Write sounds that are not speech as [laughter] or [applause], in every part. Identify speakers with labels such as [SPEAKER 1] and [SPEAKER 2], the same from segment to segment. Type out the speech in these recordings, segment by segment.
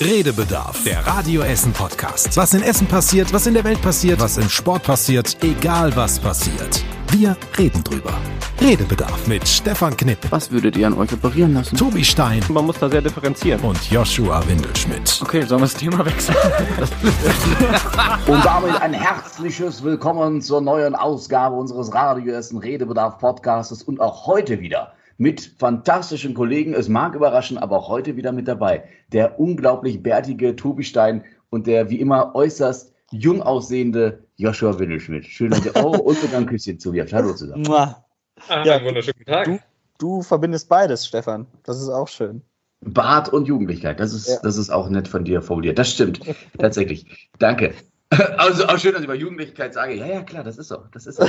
[SPEAKER 1] Redebedarf, der Radio Essen Podcast. Was in Essen passiert, was in der Welt passiert, was im Sport passiert, egal was passiert. Wir reden drüber. Redebedarf mit Stefan Knipp,
[SPEAKER 2] Was würdet ihr an euch operieren lassen?
[SPEAKER 1] Tobi Stein
[SPEAKER 3] Man muss da sehr differenzieren.
[SPEAKER 1] und Joshua Windelschmidt.
[SPEAKER 2] Okay, sollen wir das Thema wechseln? [laughs]
[SPEAKER 4] Und damit ein herzliches Willkommen zur neuen Ausgabe unseres Radio Essen Redebedarf Podcasts und auch heute wieder mit fantastischen Kollegen. Es mag überraschen, aber auch heute wieder mit dabei der unglaublich bärtige Tobi Stein und der wie immer äußerst jung aussehende Joshua Windelschmidt. Schön, dass ihr oh, und sogar ein Küsschen zu mir habt. Hallo zusammen.
[SPEAKER 5] Mua.
[SPEAKER 3] Ah,
[SPEAKER 5] Ja,
[SPEAKER 3] einen wunderschönen Tag.
[SPEAKER 5] Du, du verbindest beides, Stefan. Das ist auch schön.
[SPEAKER 4] Bart und Jugendlichkeit, das ist,
[SPEAKER 5] Ja.
[SPEAKER 4] das ist auch nett von dir formuliert. Das stimmt, tatsächlich. Danke. [laughs] Also auch schön, dass ich bei Jugendlichkeit sage, ja, ja, klar, das ist so, das ist so.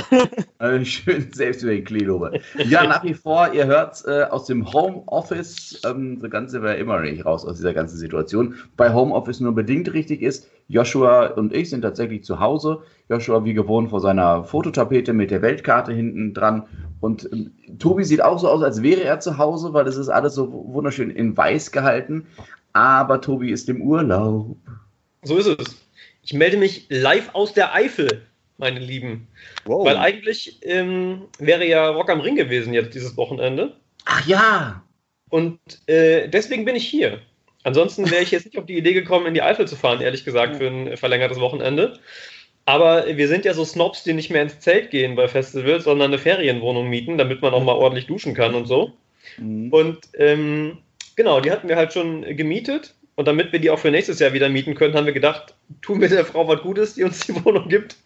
[SPEAKER 4] äh, [laughs] schön selbst über den Klee lobe. Ja, nach wie vor, ihr hört äh, aus dem Homeoffice, ähm, so ganz sind wir immer noch nicht raus aus dieser ganzen Situation. Bei Homeoffice nur bedingt richtig ist, Joshua und ich sind tatsächlich zu Hause. Joshua wie gewohnt vor seiner Fototapete mit der Weltkarte hinten dran. Und ähm, Tobi sieht auch so aus, als wäre er zu Hause, weil das ist alles so wunderschön in weiß gehalten. Aber Tobi ist im Urlaub.
[SPEAKER 3] So ist es. Ich melde mich live aus der Eifel, meine Lieben.
[SPEAKER 5] Wow.
[SPEAKER 3] Weil eigentlich ähm, wäre ja Rock am Ring gewesen jetzt dieses Wochenende.
[SPEAKER 4] Ach ja,
[SPEAKER 3] Und äh, deswegen bin ich hier. Ansonsten wäre ich jetzt nicht auf die Idee gekommen, in die Eifel zu fahren, ehrlich gesagt, für ein verlängertes Wochenende. Aber wir sind ja so Snobs, die nicht mehr ins Zelt gehen bei Festivals, sondern eine Ferienwohnung mieten, damit man auch mal ordentlich duschen kann und so.
[SPEAKER 5] Mhm.
[SPEAKER 3] Und ähm, genau, die hatten wir halt schon gemietet. Und damit wir die auch für nächstes Jahr wieder mieten können, haben wir gedacht, tun wir der Frau was Gutes, die uns die [laughs] Wohnung gibt.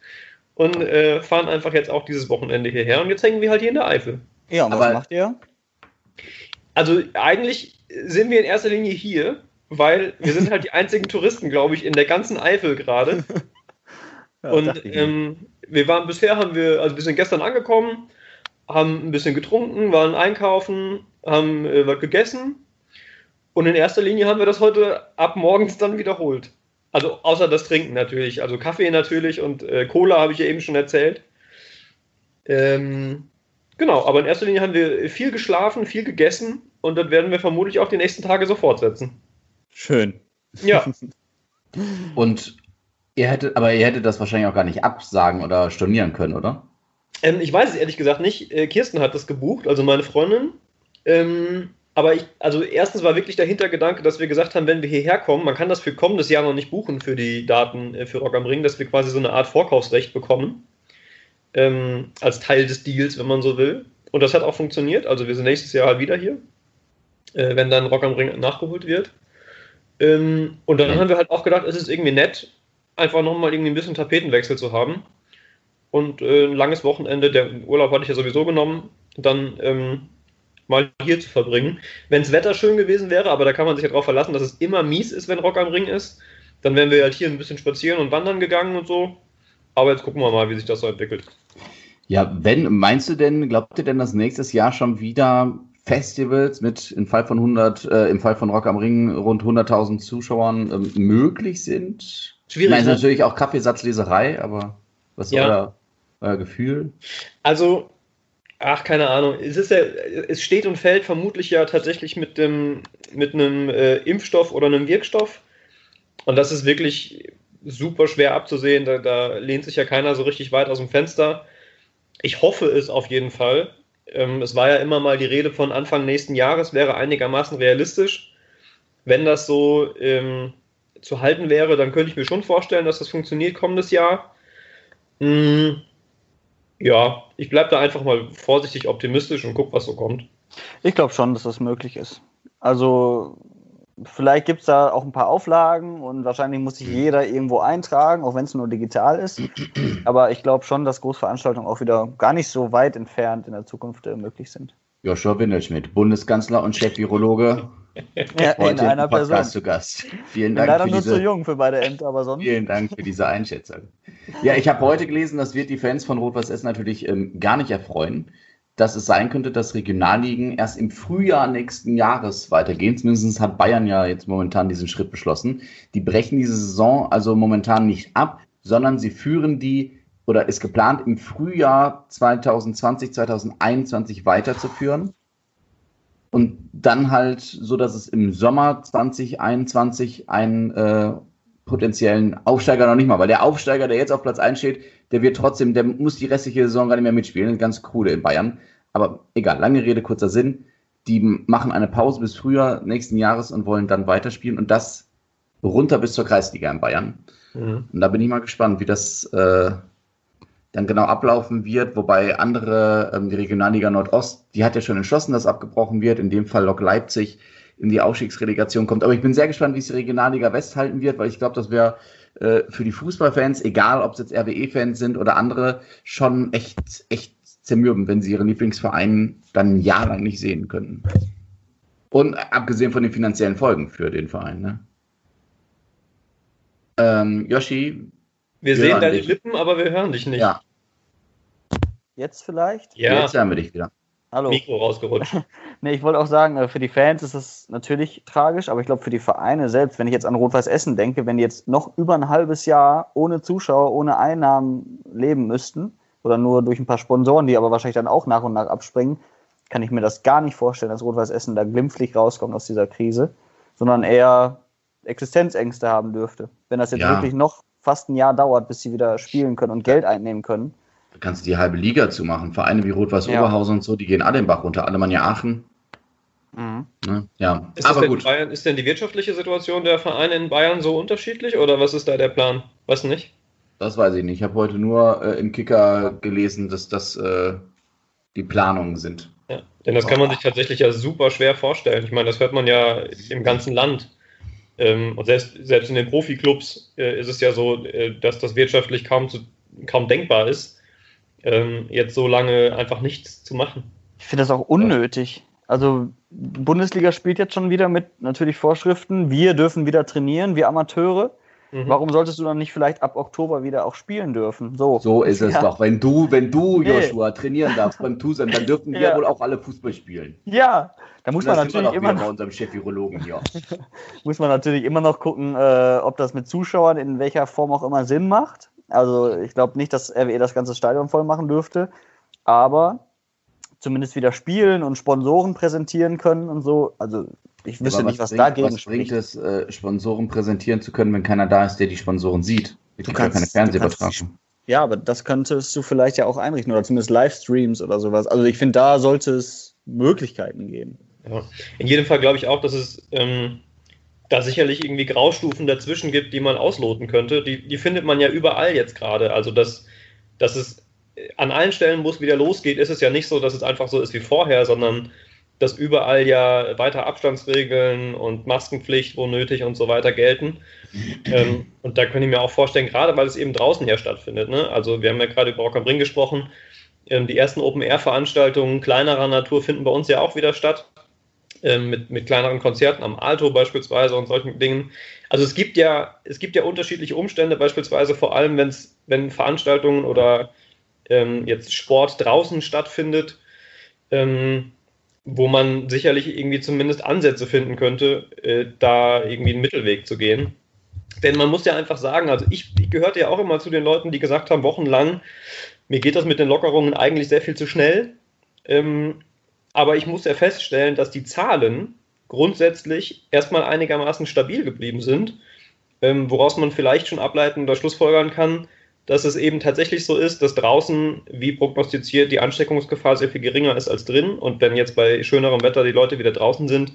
[SPEAKER 3] Und äh, fahren einfach jetzt auch dieses Wochenende hierher. Und jetzt hängen wir halt hier in der Eifel.
[SPEAKER 5] Ja, und was
[SPEAKER 4] Aber-
[SPEAKER 5] macht ihr?
[SPEAKER 3] Also eigentlich sind wir in erster Linie hier, weil wir sind halt die [laughs] einzigen Touristen, glaube ich, in der ganzen Eifel gerade. [laughs]
[SPEAKER 5] Ja,
[SPEAKER 3] Und ähm, wir waren bisher haben wir, also wir sind gestern angekommen, haben ein bisschen getrunken, waren einkaufen, haben äh, was gegessen. Und in erster Linie haben wir das heute ab morgens dann wiederholt. Also außer das Trinken natürlich. Also Kaffee natürlich und äh, Cola habe ich ja eben schon erzählt. Ähm, genau, aber in erster Linie haben wir viel geschlafen, viel gegessen und das werden wir vermutlich auch die nächsten Tage so fortsetzen.
[SPEAKER 5] Schön.
[SPEAKER 3] Ja, [laughs]
[SPEAKER 4] und ihr hättet, aber ihr hättet das wahrscheinlich auch gar nicht absagen oder stornieren können, oder?
[SPEAKER 3] Ähm, ich weiß es ehrlich gesagt nicht. Äh, Kirsten hat das gebucht, also meine Freundin. Ähm, aber ich, also erstens war wirklich der Hintergedanke, dass wir gesagt haben, wenn wir hierher kommen, man kann das für kommendes Jahr noch nicht buchen für die Daten äh, für Rock am Ring, dass wir quasi so eine Art Vorkaufsrecht bekommen. Ähm, als Teil des Deals, wenn man so will. Und das hat auch funktioniert. Also wir sind nächstes Jahr halt wieder hier, äh, wenn dann Rock am Ring nachgeholt wird. Ähm, und dann haben wir halt auch gedacht, es ist irgendwie nett, einfach nochmal irgendwie ein bisschen Tapetenwechsel zu haben und äh, ein langes Wochenende, der Urlaub hatte ich ja sowieso genommen, dann ähm, mal hier zu verbringen. Wenn das Wetter schön gewesen wäre, aber da kann man sich ja darauf verlassen, dass es immer mies ist, wenn Rock am Ring ist, dann wären wir halt hier ein bisschen spazieren und wandern gegangen und so. Aber jetzt gucken wir mal, wie sich das so entwickelt.
[SPEAKER 4] Ja, wenn, meinst du denn, glaubt ihr denn, dass nächstes Jahr schon wieder Festivals mit im Fall von 100, äh, im Fall von Rock am Ring rund 100.000 Zuschauern ähm, möglich sind? Ich
[SPEAKER 3] Schwierig.
[SPEAKER 4] meine,
[SPEAKER 3] ne?
[SPEAKER 4] natürlich auch Kaffeesatzleserei, aber was ist
[SPEAKER 3] Ja.
[SPEAKER 4] euer, euer Gefühl?
[SPEAKER 3] Also, ach, keine Ahnung. Es ist ja, es steht und fällt vermutlich ja tatsächlich mit dem, mit einem äh, Impfstoff oder einem Wirkstoff. Und das ist wirklich super schwer abzusehen. Da, da lehnt sich ja keiner so richtig weit aus dem Fenster. Ich hoffe es auf jeden Fall. Ähm, es war ja immer mal die Rede von Anfang nächsten Jahres, wäre einigermaßen realistisch. Wenn das so ähm, zu halten wäre, dann könnte ich mir schon vorstellen, dass das funktioniert kommendes Jahr. Mm, ja, ich bleibe da einfach mal vorsichtig optimistisch und guck, was so kommt.
[SPEAKER 5] Ich glaube schon, dass das möglich ist. Also, vielleicht gibt es da auch ein paar Auflagen und wahrscheinlich muss sich jeder irgendwo eintragen, auch wenn es nur digital ist. [clears throat] Aber ich glaube schon, dass Großveranstaltungen auch wieder gar nicht so weit entfernt in der Zukunft äh, möglich sind.
[SPEAKER 4] Joshua Windelschmidt, Bundeskanzler und Chef-Virologe,
[SPEAKER 5] Ja, in einer Person.
[SPEAKER 4] zu Gast. Vielen
[SPEAKER 5] Bin
[SPEAKER 4] Dank
[SPEAKER 5] leider
[SPEAKER 4] für
[SPEAKER 5] nur zu
[SPEAKER 4] diese,
[SPEAKER 5] jung für beide Ämter, aber sonst.
[SPEAKER 4] Vielen Dank für diese Einschätzung. Ja, ich habe heute gelesen, das wird die Fans von Rot-Weiß Essen natürlich ähm, gar nicht erfreuen, dass es sein könnte, dass Regionalligen erst im Frühjahr nächsten Jahres weitergehen. Zumindest hat Bayern ja jetzt momentan diesen Schritt beschlossen. Die brechen diese Saison also momentan nicht ab, sondern sie führen die oder ist geplant im Frühjahr 2020, 2021 weiterzuführen. Und dann halt so, dass es im Sommer 2021 einen äh, potenziellen Aufsteiger noch nicht mal, weil der Aufsteiger, der jetzt auf Platz 1 steht, der wird trotzdem, der muss die restliche Saison gar nicht mehr mitspielen. Ganz cool in Bayern. Aber egal, lange Rede, kurzer Sinn. Die machen eine Pause bis Frühjahr nächsten Jahres und wollen dann weiterspielen und das runter bis zur Kreisliga in Bayern. Mhm. Und da bin ich mal gespannt, wie das äh, dann genau ablaufen wird, wobei andere, ähm, die Regionalliga Nordost, die hat ja schon entschlossen, dass abgebrochen wird, in dem Fall Lok Leipzig in die Aufstiegsrelegation kommt. Aber ich bin sehr gespannt, wie es die Regionalliga West halten wird, weil ich glaube, das wäre äh, für die Fußballfans, egal ob es jetzt RWE-Fans sind oder andere, schon echt, echt zermürben, wenn sie ihren Lieblingsverein dann ein Jahr lang nicht sehen können. Und abgesehen von den finanziellen Folgen für den Verein. Ne? Ähm, Yoshi.
[SPEAKER 3] Wir, wir sehen deine dich. Lippen, aber wir hören dich nicht.
[SPEAKER 4] Ja.
[SPEAKER 5] Jetzt vielleicht?
[SPEAKER 4] Ja. Jetzt hören wir dich wieder.
[SPEAKER 3] Hallo. Mikro rausgerutscht. [laughs]
[SPEAKER 5] nee, ich wollte auch sagen, äh, für die Fans ist es natürlich tragisch, aber ich glaube für die Vereine selbst, wenn ich jetzt an Rot-Weiß Essen denke, wenn die jetzt noch über ein halbes Jahr ohne Zuschauer, ohne Einnahmen leben müssten, oder nur durch ein paar Sponsoren, die aber wahrscheinlich dann auch nach und nach abspringen, kann ich mir das gar nicht vorstellen, dass Rot-Weiß Essen da glimpflich rauskommt aus dieser Krise, sondern eher Existenzängste haben dürfte. Wenn das jetzt ja. wirklich noch fast ein Jahr dauert, bis sie wieder spielen können und Geld einnehmen können
[SPEAKER 4] Du kannst die halbe Liga zumachen. Vereine wie Rot-Weiß ja. Oberhausen und so, die gehen alle den Bach runter. Alemannia Aachen.
[SPEAKER 3] Mhm. Ne? Ja, ist aber gut. Bayern, ist denn die wirtschaftliche Situation der Vereine in Bayern so unterschiedlich oder was ist da der Plan? Weißt du nicht?
[SPEAKER 4] Das weiß ich nicht. Ich habe heute nur äh, im Kicker gelesen, dass das äh, die Planungen sind.
[SPEAKER 3] Ja, denn das kann man sich tatsächlich ja super schwer vorstellen. Ich meine, das hört man ja im ganzen Land. Ähm, und selbst, selbst in den Profiklubs äh, ist es ja so, äh, dass das wirtschaftlich kaum, zu, kaum denkbar ist ähm, jetzt so lange einfach nichts zu machen.
[SPEAKER 5] Ich finde das auch unnötig. Also Bundesliga spielt jetzt schon wieder mit natürlich Vorschriften. Wir dürfen wieder trainieren, wir Amateure. Mhm. Warum solltest du dann nicht vielleicht ab Oktober wieder auch spielen dürfen? So,
[SPEAKER 4] so ist es ja. doch. Wenn du, wenn du, Joshua, trainieren darfst beim Tusem, dann dürfen wir ja. wohl auch alle Fußball spielen.
[SPEAKER 5] Ja, da muss man natürlich immer
[SPEAKER 4] noch, bei unserem Chef-Virologen hier. [laughs]
[SPEAKER 5] muss man natürlich immer noch gucken, äh, ob das mit Zuschauern in welcher Form auch immer Sinn macht. Also ich glaube nicht, dass RWE das ganze Stadion voll machen dürfte, aber zumindest wieder spielen und Sponsoren präsentieren können und so. Also ich wüsste nicht, was bringt, dagegen
[SPEAKER 4] was spricht. bringt es, äh, Sponsoren präsentieren zu können, wenn keiner da ist, der die Sponsoren sieht?
[SPEAKER 5] Ich du kannst, ja keine Fernsehübertragung. Ja, aber das könntest du vielleicht ja auch einrichten oder zumindest Livestreams oder sowas. Also ich finde, da sollte es Möglichkeiten geben.
[SPEAKER 3] Ja. In jedem Fall glaube ich auch, dass es ähm, da sicherlich irgendwie Graustufen dazwischen gibt, die man ausloten könnte. Die, die findet man ja überall jetzt gerade. Also, dass, dass es an allen Stellen, wo es wieder losgeht, ist es ja nicht so, dass es einfach so ist wie vorher, sondern dass überall ja weiter Abstandsregeln und Maskenpflicht, wo nötig und so weiter gelten. Ähm, und da könnte ich mir auch vorstellen, gerade weil es eben draußen ja stattfindet. Ne? Also, wir haben ja gerade über Rock am Ring gesprochen. Ähm, die ersten Open-Air-Veranstaltungen kleinerer Natur finden bei uns ja auch wieder statt. Ähm, mit, mit kleineren Konzerten am Alto beispielsweise und solchen Dingen. Also es gibt ja, es gibt ja unterschiedliche Umstände, beispielsweise vor allem, wenn's, wenn Veranstaltungen oder ähm, jetzt Sport draußen stattfindet, ähm, wo man sicherlich irgendwie zumindest Ansätze finden könnte, äh, da irgendwie einen Mittelweg zu gehen. Denn man muss ja einfach sagen, also ich, ich gehörte ja auch immer zu den Leuten, die gesagt haben, wochenlang, mir geht das mit den Lockerungen eigentlich sehr viel zu schnell. Ähm, aber ich muss ja feststellen, dass die Zahlen grundsätzlich erstmal einigermaßen stabil geblieben sind, ähm, woraus man vielleicht schon ableiten oder schlussfolgern kann, dass es eben tatsächlich so ist, dass draußen, wie prognostiziert, die Ansteckungsgefahr sehr viel geringer ist als drin. Und wenn jetzt bei schönerem Wetter die Leute wieder draußen sind,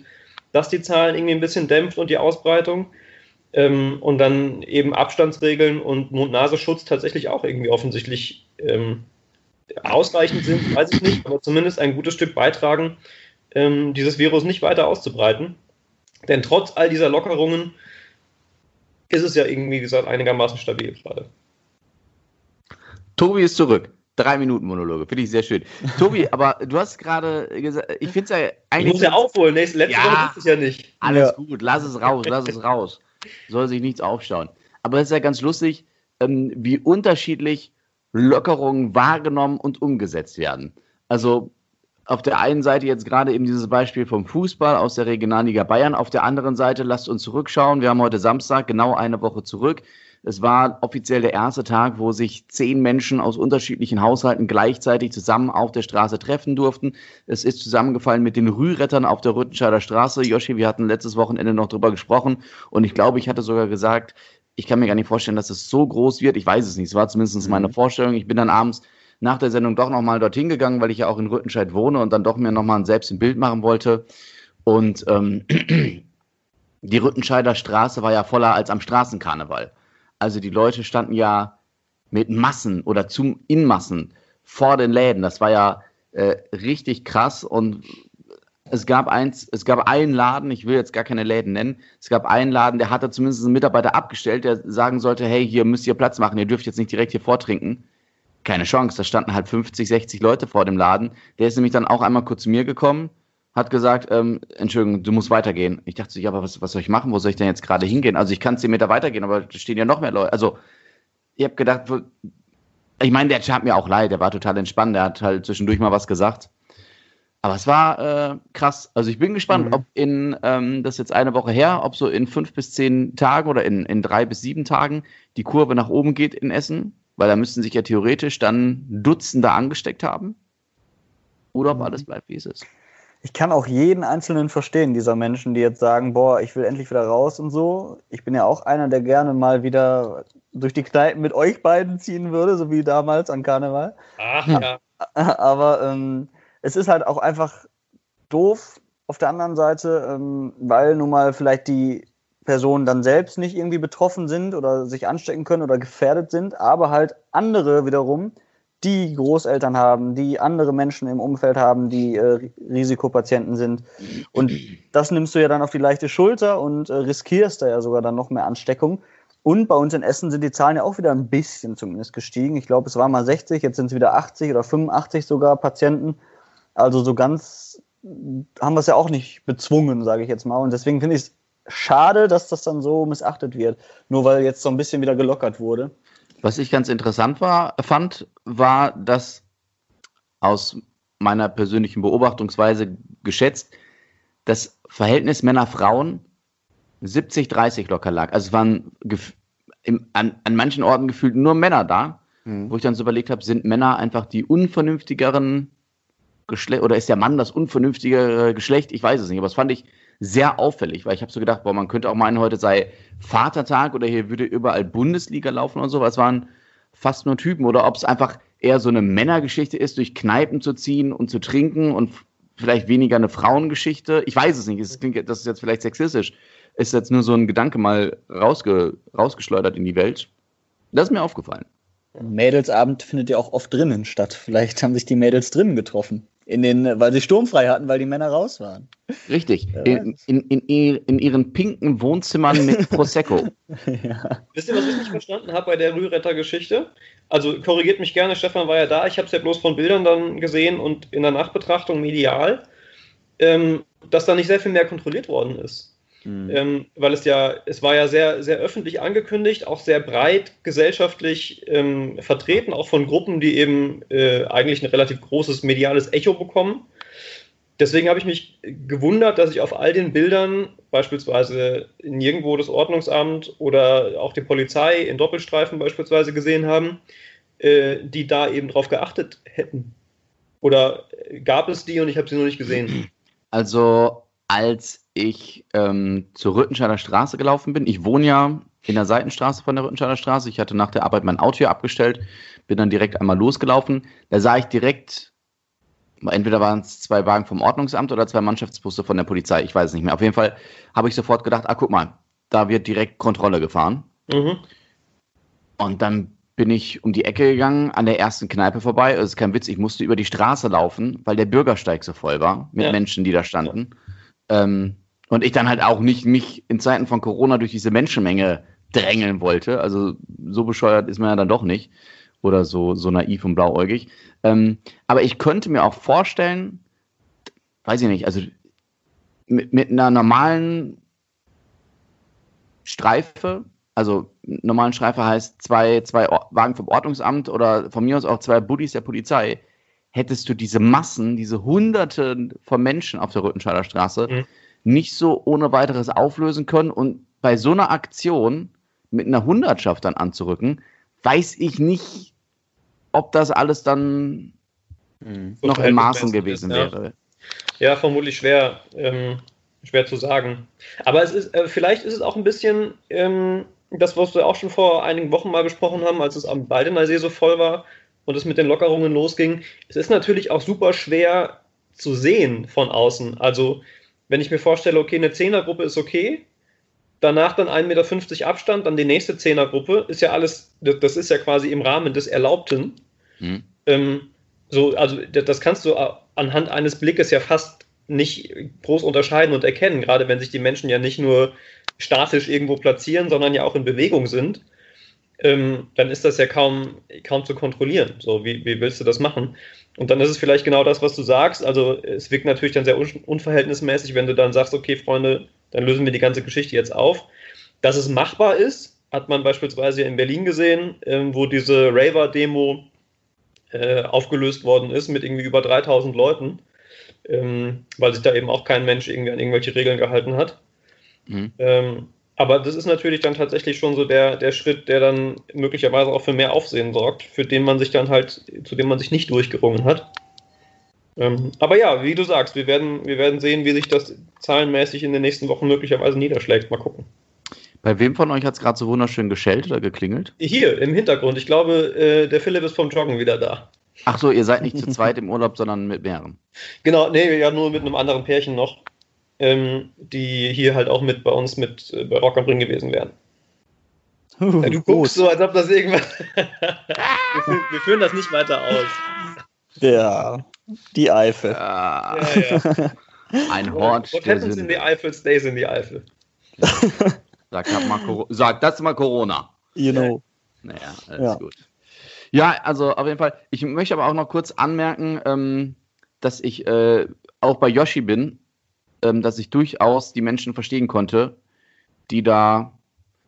[SPEAKER 3] dass die Zahlen irgendwie ein bisschen dämpft und die Ausbreitung. Ähm, und dann eben Abstandsregeln und Mund-Nasenschutz tatsächlich auch irgendwie offensichtlich ähm, ausreichend sind, weiß ich nicht, aber zumindest ein gutes Stück beitragen, ähm, dieses Virus nicht weiter auszubreiten. Denn trotz all dieser Lockerungen ist es ja irgendwie, wie gesagt, einigermaßen stabil gerade.
[SPEAKER 4] Tobi ist zurück. Drei Minuten Monologe, finde ich sehr schön. Tobi, [laughs] aber du hast gerade gesagt, ich finde es ja
[SPEAKER 3] eigentlich. Ich muss ja aufholen, nächste, letzte ja, Woche ich ja nicht.
[SPEAKER 4] Alles ja. gut, lass es raus, lass es raus. Soll sich nichts aufschauen. Aber es ist ja ganz lustig, ähm, wie unterschiedlich Lockerungen wahrgenommen und umgesetzt werden. Also auf der einen Seite jetzt gerade eben dieses Beispiel vom Fußball aus der Regionalliga Bayern, auf der anderen Seite lasst uns zurückschauen. Wir haben heute Samstag, genau eine Woche zurück. Es war offiziell der erste Tag, wo sich zehn Menschen aus unterschiedlichen Haushalten gleichzeitig zusammen auf der Straße treffen durften. Es ist zusammengefallen mit den Rührettern auf der Rüttenscheider Straße. Joshi, wir hatten letztes Wochenende noch drüber gesprochen und ich glaube, ich hatte sogar gesagt, ich kann mir gar nicht vorstellen, dass es so groß wird. Ich weiß es nicht. Es war zumindest mhm. meine Vorstellung. Ich bin dann abends nach der Sendung doch nochmal dorthin gegangen, weil ich ja auch in Rüttenscheid wohne und dann doch mir nochmal selbst ein Bild machen wollte. Und ähm, [clears throat] die Rüttenscheider Straße war ja voller als am Straßenkarneval. Also die Leute standen ja mit Massen oder zum in Massen vor den Läden. Das war ja äh, richtig krass und es gab eins, es gab einen Laden, ich will jetzt gar keine Läden nennen, es gab einen Laden, der hatte zumindest einen Mitarbeiter abgestellt, der sagen sollte, hey, hier müsst ihr Platz machen, ihr dürft jetzt nicht direkt hier vortrinken. Keine Chance, da standen halt 50, 60 Leute vor dem Laden. Der ist nämlich dann auch einmal kurz zu mir gekommen, hat gesagt, ähm, Entschuldigung, du musst weitergehen. Ich dachte, ja, aber was, was soll ich machen? Wo soll ich denn jetzt gerade hingehen? Also ich kann zehn Meter weitergehen, aber da stehen ja noch mehr Leute. Also ich habe gedacht, ich meine, der tat mir auch leid, der war total entspannt, der hat halt zwischendurch mal was gesagt. Aber es war äh, krass. Also ich bin gespannt, mhm. ob in, ähm, das ist jetzt eine Woche her, ob so in fünf bis zehn Tagen oder in, in drei bis sieben Tagen die Kurve nach oben geht in Essen, weil da müssten sich ja theoretisch dann Dutzende angesteckt haben. Oder ob mhm. alles bleibt, wie es ist
[SPEAKER 5] ich kann auch jeden einzelnen verstehen, dieser Menschen, die jetzt sagen, boah, ich will endlich wieder raus und so. Ich bin ja auch einer, der gerne mal wieder durch die Kneipen mit euch beiden ziehen würde, so wie damals an Karneval. Ach ja. [laughs] Aber ähm, es ist halt auch einfach doof auf der anderen Seite, ähm, weil nun mal vielleicht die Personen dann selbst nicht irgendwie betroffen sind oder sich anstecken können oder gefährdet sind, aber halt andere wiederum die Großeltern haben, die andere Menschen im Umfeld haben, die äh, Risikopatienten sind. Und das nimmst du ja dann auf die leichte Schulter und äh, riskierst da ja sogar dann noch mehr Ansteckung. Und bei uns in Essen sind die Zahlen ja auch wieder ein bisschen zumindest gestiegen. Ich glaube, es waren mal 60, jetzt sind es wieder 80 oder 85 sogar Patienten. Also so ganz haben wir es ja auch nicht bezwungen, sage ich jetzt mal. Und deswegen finde ich es schade, dass das dann so missachtet wird. Nur weil jetzt so ein bisschen wieder gelockert wurde.
[SPEAKER 4] Was ich ganz interessant war, fand, war, dass aus meiner persönlichen Beobachtungsweise geschätzt, das Verhältnis Männer-Frauen 70-30 locker lag. Also es waren im, an, an manchen Orten gefühlt nur Männer da, mhm. wo ich dann so überlegt habe, sind Männer einfach die unvernünftigeren Geschlecht oder ist der Mann das unvernünftigere Geschlecht? Ich weiß es nicht, aber das fand ich sehr auffällig, weil ich habe so gedacht, boah, man könnte auch meinen, heute sei Vatertag oder hier würde überall Bundesliga laufen und so, aber es waren fast nur Typen oder ob es einfach eher so eine Männergeschichte ist, durch Kneipen zu ziehen und zu trinken und vielleicht weniger eine Frauengeschichte. Ich weiß es nicht, es klingt, das ist jetzt vielleicht sexistisch, ist jetzt nur so ein Gedanke mal rausge, rausgeschleudert in die Welt. Das ist mir aufgefallen.
[SPEAKER 5] Mädelsabend findet ja auch oft drinnen statt. Vielleicht haben sich die Mädels drinnen getroffen. In den, weil sie sturmfrei hatten, weil die Männer raus waren.
[SPEAKER 4] Richtig. In, in, in, in ihren pinken Wohnzimmern mit [laughs] Prosecco.
[SPEAKER 3] ja. Wisst ihr, was ich nicht verstanden habe bei der Rühretter-Geschichte? Also korrigiert mich gerne, Stefan war ja da. Ich habe es ja bloß von Bildern dann gesehen und in der Nachbetrachtung medial, ähm, dass da nicht sehr viel mehr kontrolliert worden ist. Mhm. Ähm, weil es ja, es war ja sehr, sehr öffentlich angekündigt, auch sehr breit gesellschaftlich ähm, vertreten, auch von Gruppen, die eben äh, eigentlich ein relativ großes mediales Echo bekommen. Deswegen habe ich mich gewundert, dass ich auf all den Bildern, beispielsweise nirgendwo das Ordnungsamt oder auch die Polizei in Doppelstreifen beispielsweise gesehen haben, äh, die da eben drauf geachtet hätten. Oder gab es die und ich habe sie noch nicht gesehen?
[SPEAKER 4] Also als ich ähm, zur Rüttenscheider Straße gelaufen bin. Ich wohne ja in der Seitenstraße von der Rüttenscheider Straße. Ich hatte nach der Arbeit mein Auto hier abgestellt, bin dann direkt einmal losgelaufen. Da sah ich direkt, entweder waren es zwei Wagen vom Ordnungsamt oder zwei Mannschaftsbusse von der Polizei. Ich weiß es nicht mehr. Auf jeden Fall habe ich sofort gedacht, ah, guck mal, da wird direkt Kontrolle gefahren. Mhm. Und dann bin ich um die Ecke gegangen, an der ersten Kneipe vorbei. Das ist kein Witz, ich musste über die Straße laufen, weil der Bürgersteig so voll war mit ja. Menschen, die da standen. Ja. Ähm, und ich dann halt auch nicht mich in Zeiten von Corona durch diese Menschenmenge drängeln wollte. Also so bescheuert ist man ja dann doch nicht. Oder so, so naiv und blauäugig. Ähm, aber ich könnte mir auch vorstellen, weiß ich nicht, also mit, mit einer normalen Streife, also normalen Streife heißt zwei, zwei Wagen vom Ordnungsamt oder von mir aus auch zwei Buddies der Polizei, hättest du diese Massen, diese Hunderte von Menschen auf der Rüttenscheider Straße mhm. Nicht so ohne weiteres auflösen können. Und bei so einer Aktion, mit einer Hundertschaft dann anzurücken, weiß ich nicht, ob das alles dann
[SPEAKER 3] Mhm.
[SPEAKER 4] noch in Maßen gewesen
[SPEAKER 3] ist, ja.
[SPEAKER 4] wäre.
[SPEAKER 3] Ja, vermutlich schwer, ähm, schwer zu sagen. Aber es ist, äh, vielleicht ist es auch ein bisschen ähm, das, was wir auch schon vor einigen Wochen mal besprochen haben, als es am Baldener See so voll war und es mit den Lockerungen losging. Es ist natürlich auch super schwer zu sehen von außen. Also, wenn ich mir vorstelle, okay, eine Zehnergruppe ist okay, danach dann 1,50 Meter Abstand, dann die nächste Zehnergruppe, ist ja alles, das ist ja quasi im Rahmen des Erlaubten.
[SPEAKER 4] Hm.
[SPEAKER 3] Ähm, so, also das kannst du anhand eines Blickes ja fast nicht groß unterscheiden und erkennen, gerade wenn sich die Menschen ja nicht nur statisch irgendwo platzieren, sondern ja auch in Bewegung sind, ähm, dann ist das ja kaum, kaum zu kontrollieren. So, wie, wie willst du das machen? Und dann ist es vielleicht genau das, was du sagst. Also es wirkt natürlich dann sehr un unverhältnismäßig, wenn du dann sagst, okay, Freunde, dann lösen wir die ganze Geschichte jetzt auf. Dass es machbar ist, hat man beispielsweise in Berlin gesehen, ähm, wo diese Raver-Demo äh, aufgelöst worden ist mit irgendwie über 3000 Leuten, ähm, weil sich da eben auch kein Mensch irgendwie an irgendwelche Regeln gehalten hat.
[SPEAKER 4] Mhm.
[SPEAKER 3] Aber das ist natürlich dann tatsächlich schon so der, der Schritt, der dann möglicherweise auch für mehr Aufsehen sorgt, für den man sich dann halt, zu dem man sich nicht durchgerungen hat. Ähm, aber ja, wie du sagst, wir werden, wir werden sehen, wie sich das zahlenmäßig in den nächsten Wochen möglicherweise niederschlägt. Mal gucken.
[SPEAKER 4] Bei wem von euch hat es gerade so wunderschön geschellt oder geklingelt?
[SPEAKER 3] Hier im Hintergrund, ich glaube, äh, der Philipp ist vom Joggen wieder da.
[SPEAKER 4] Ach so, ihr seid nicht zu zweit im Urlaub, sondern mit mehreren. [laughs]
[SPEAKER 3] Genau, nee, ja, nur mit einem anderen Pärchen noch, ähm, die hier halt auch mit bei uns mit äh, bei Rock am Ring gewesen wären. Ja, du guckst so, als ob das irgendwas. wir, führen, wir führen das nicht weiter aus.
[SPEAKER 5] Ja, die Eifel.
[SPEAKER 4] Ja,
[SPEAKER 3] Ja, ja.
[SPEAKER 4] ein Hort
[SPEAKER 3] What
[SPEAKER 4] der
[SPEAKER 3] happens in the. Eifel stays in the Eifel. [laughs]
[SPEAKER 4] Sag, hab mal Sag das mal Corona.
[SPEAKER 5] You know.
[SPEAKER 4] Naja, alles
[SPEAKER 5] Ja.
[SPEAKER 4] gut. Ja, also auf jeden Fall. Ich möchte aber auch noch kurz anmerken, ähm, dass ich äh, auch bei Yoshi bin, ähm, dass ich durchaus die Menschen verstehen konnte, die da,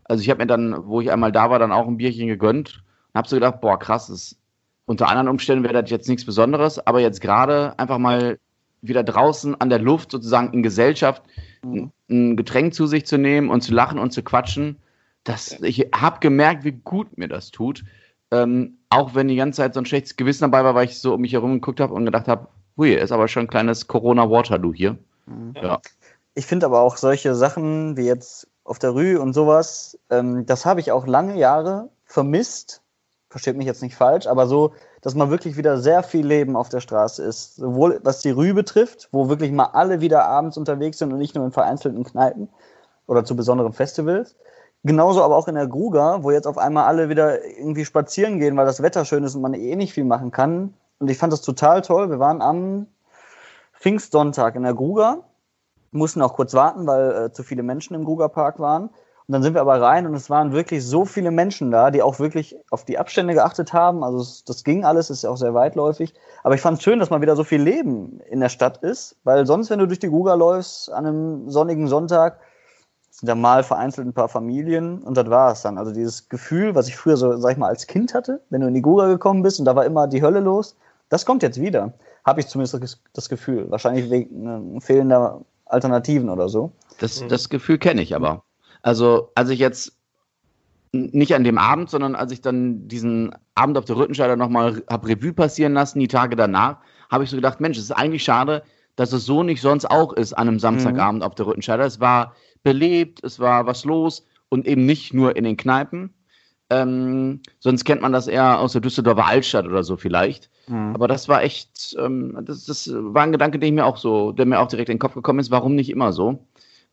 [SPEAKER 4] also ich habe mir dann, wo ich einmal da war, dann auch ein Bierchen gegönnt und habe so gedacht, boah, krass, ist, unter anderen Umständen wäre das jetzt nichts Besonderes, aber jetzt gerade einfach mal wieder draußen an der Luft, sozusagen in Gesellschaft, ein, ein Getränk zu sich zu nehmen und zu lachen und zu quatschen, das, ich habe gemerkt, wie gut mir das tut. Ähm, auch wenn die ganze Zeit so ein schlechtes Gewissen dabei war, weil ich so um mich herum geguckt habe und gedacht habe, hui, ist aber schon ein kleines Corona-Waterloo hier. Ja.
[SPEAKER 5] Ich finde aber auch solche Sachen wie jetzt auf der Rue und sowas, ähm, das habe ich auch lange Jahre vermisst. Versteht mich jetzt nicht falsch, aber so, dass mal wirklich wieder sehr viel Leben auf der Straße ist. Sowohl was die Rue betrifft, wo wirklich mal alle wieder abends unterwegs sind und nicht nur in vereinzelten Kneipen oder zu besonderen Festivals. Genauso aber auch in der Gruga, wo jetzt auf einmal alle wieder irgendwie spazieren gehen, weil das Wetter schön ist und man eh nicht viel machen kann. Und ich fand das total toll. Wir waren am Pfingstsonntag in der Gruga, mussten auch kurz warten, weil äh, zu viele Menschen im Gruger Park waren. Und dann sind wir aber rein und es waren wirklich so viele Menschen da, die auch wirklich auf die Abstände geachtet haben. Also es, das ging alles, ist ja auch sehr weitläufig. Aber ich fand es schön, dass mal wieder so viel Leben in der Stadt ist, weil sonst, wenn du durch die Gruga läufst an einem sonnigen Sonntag, sind da mal vereinzelt ein paar Familien und das war es dann. Also dieses Gefühl, was ich früher so, sag ich mal, als Kind hatte, wenn du in die Gruga gekommen bist und da war immer die Hölle los, das kommt jetzt wieder. Habe ich zumindest das- Gefühl. Wahrscheinlich wegen äh, fehlender Alternativen oder so.
[SPEAKER 4] Das,
[SPEAKER 3] Mhm.
[SPEAKER 4] das Gefühl kenne ich aber. Also, als ich jetzt nicht an dem Abend, sondern als ich dann diesen Abend auf der Rüttenscheider nochmal habe Revue passieren lassen, die Tage danach, habe ich so gedacht, Mensch, es ist eigentlich schade, dass es so nicht sonst auch ist an einem Samstagabend auf der Rüttenscheider. Es war belebt, es war was los und eben nicht nur in den Kneipen. Ähm, sonst kennt man das eher aus der Düsseldorfer Altstadt oder so vielleicht. Aber das war echt, ähm, das, das war ein Gedanke, den ich mir auch so, der mir auch direkt in den Kopf gekommen ist, warum nicht immer so?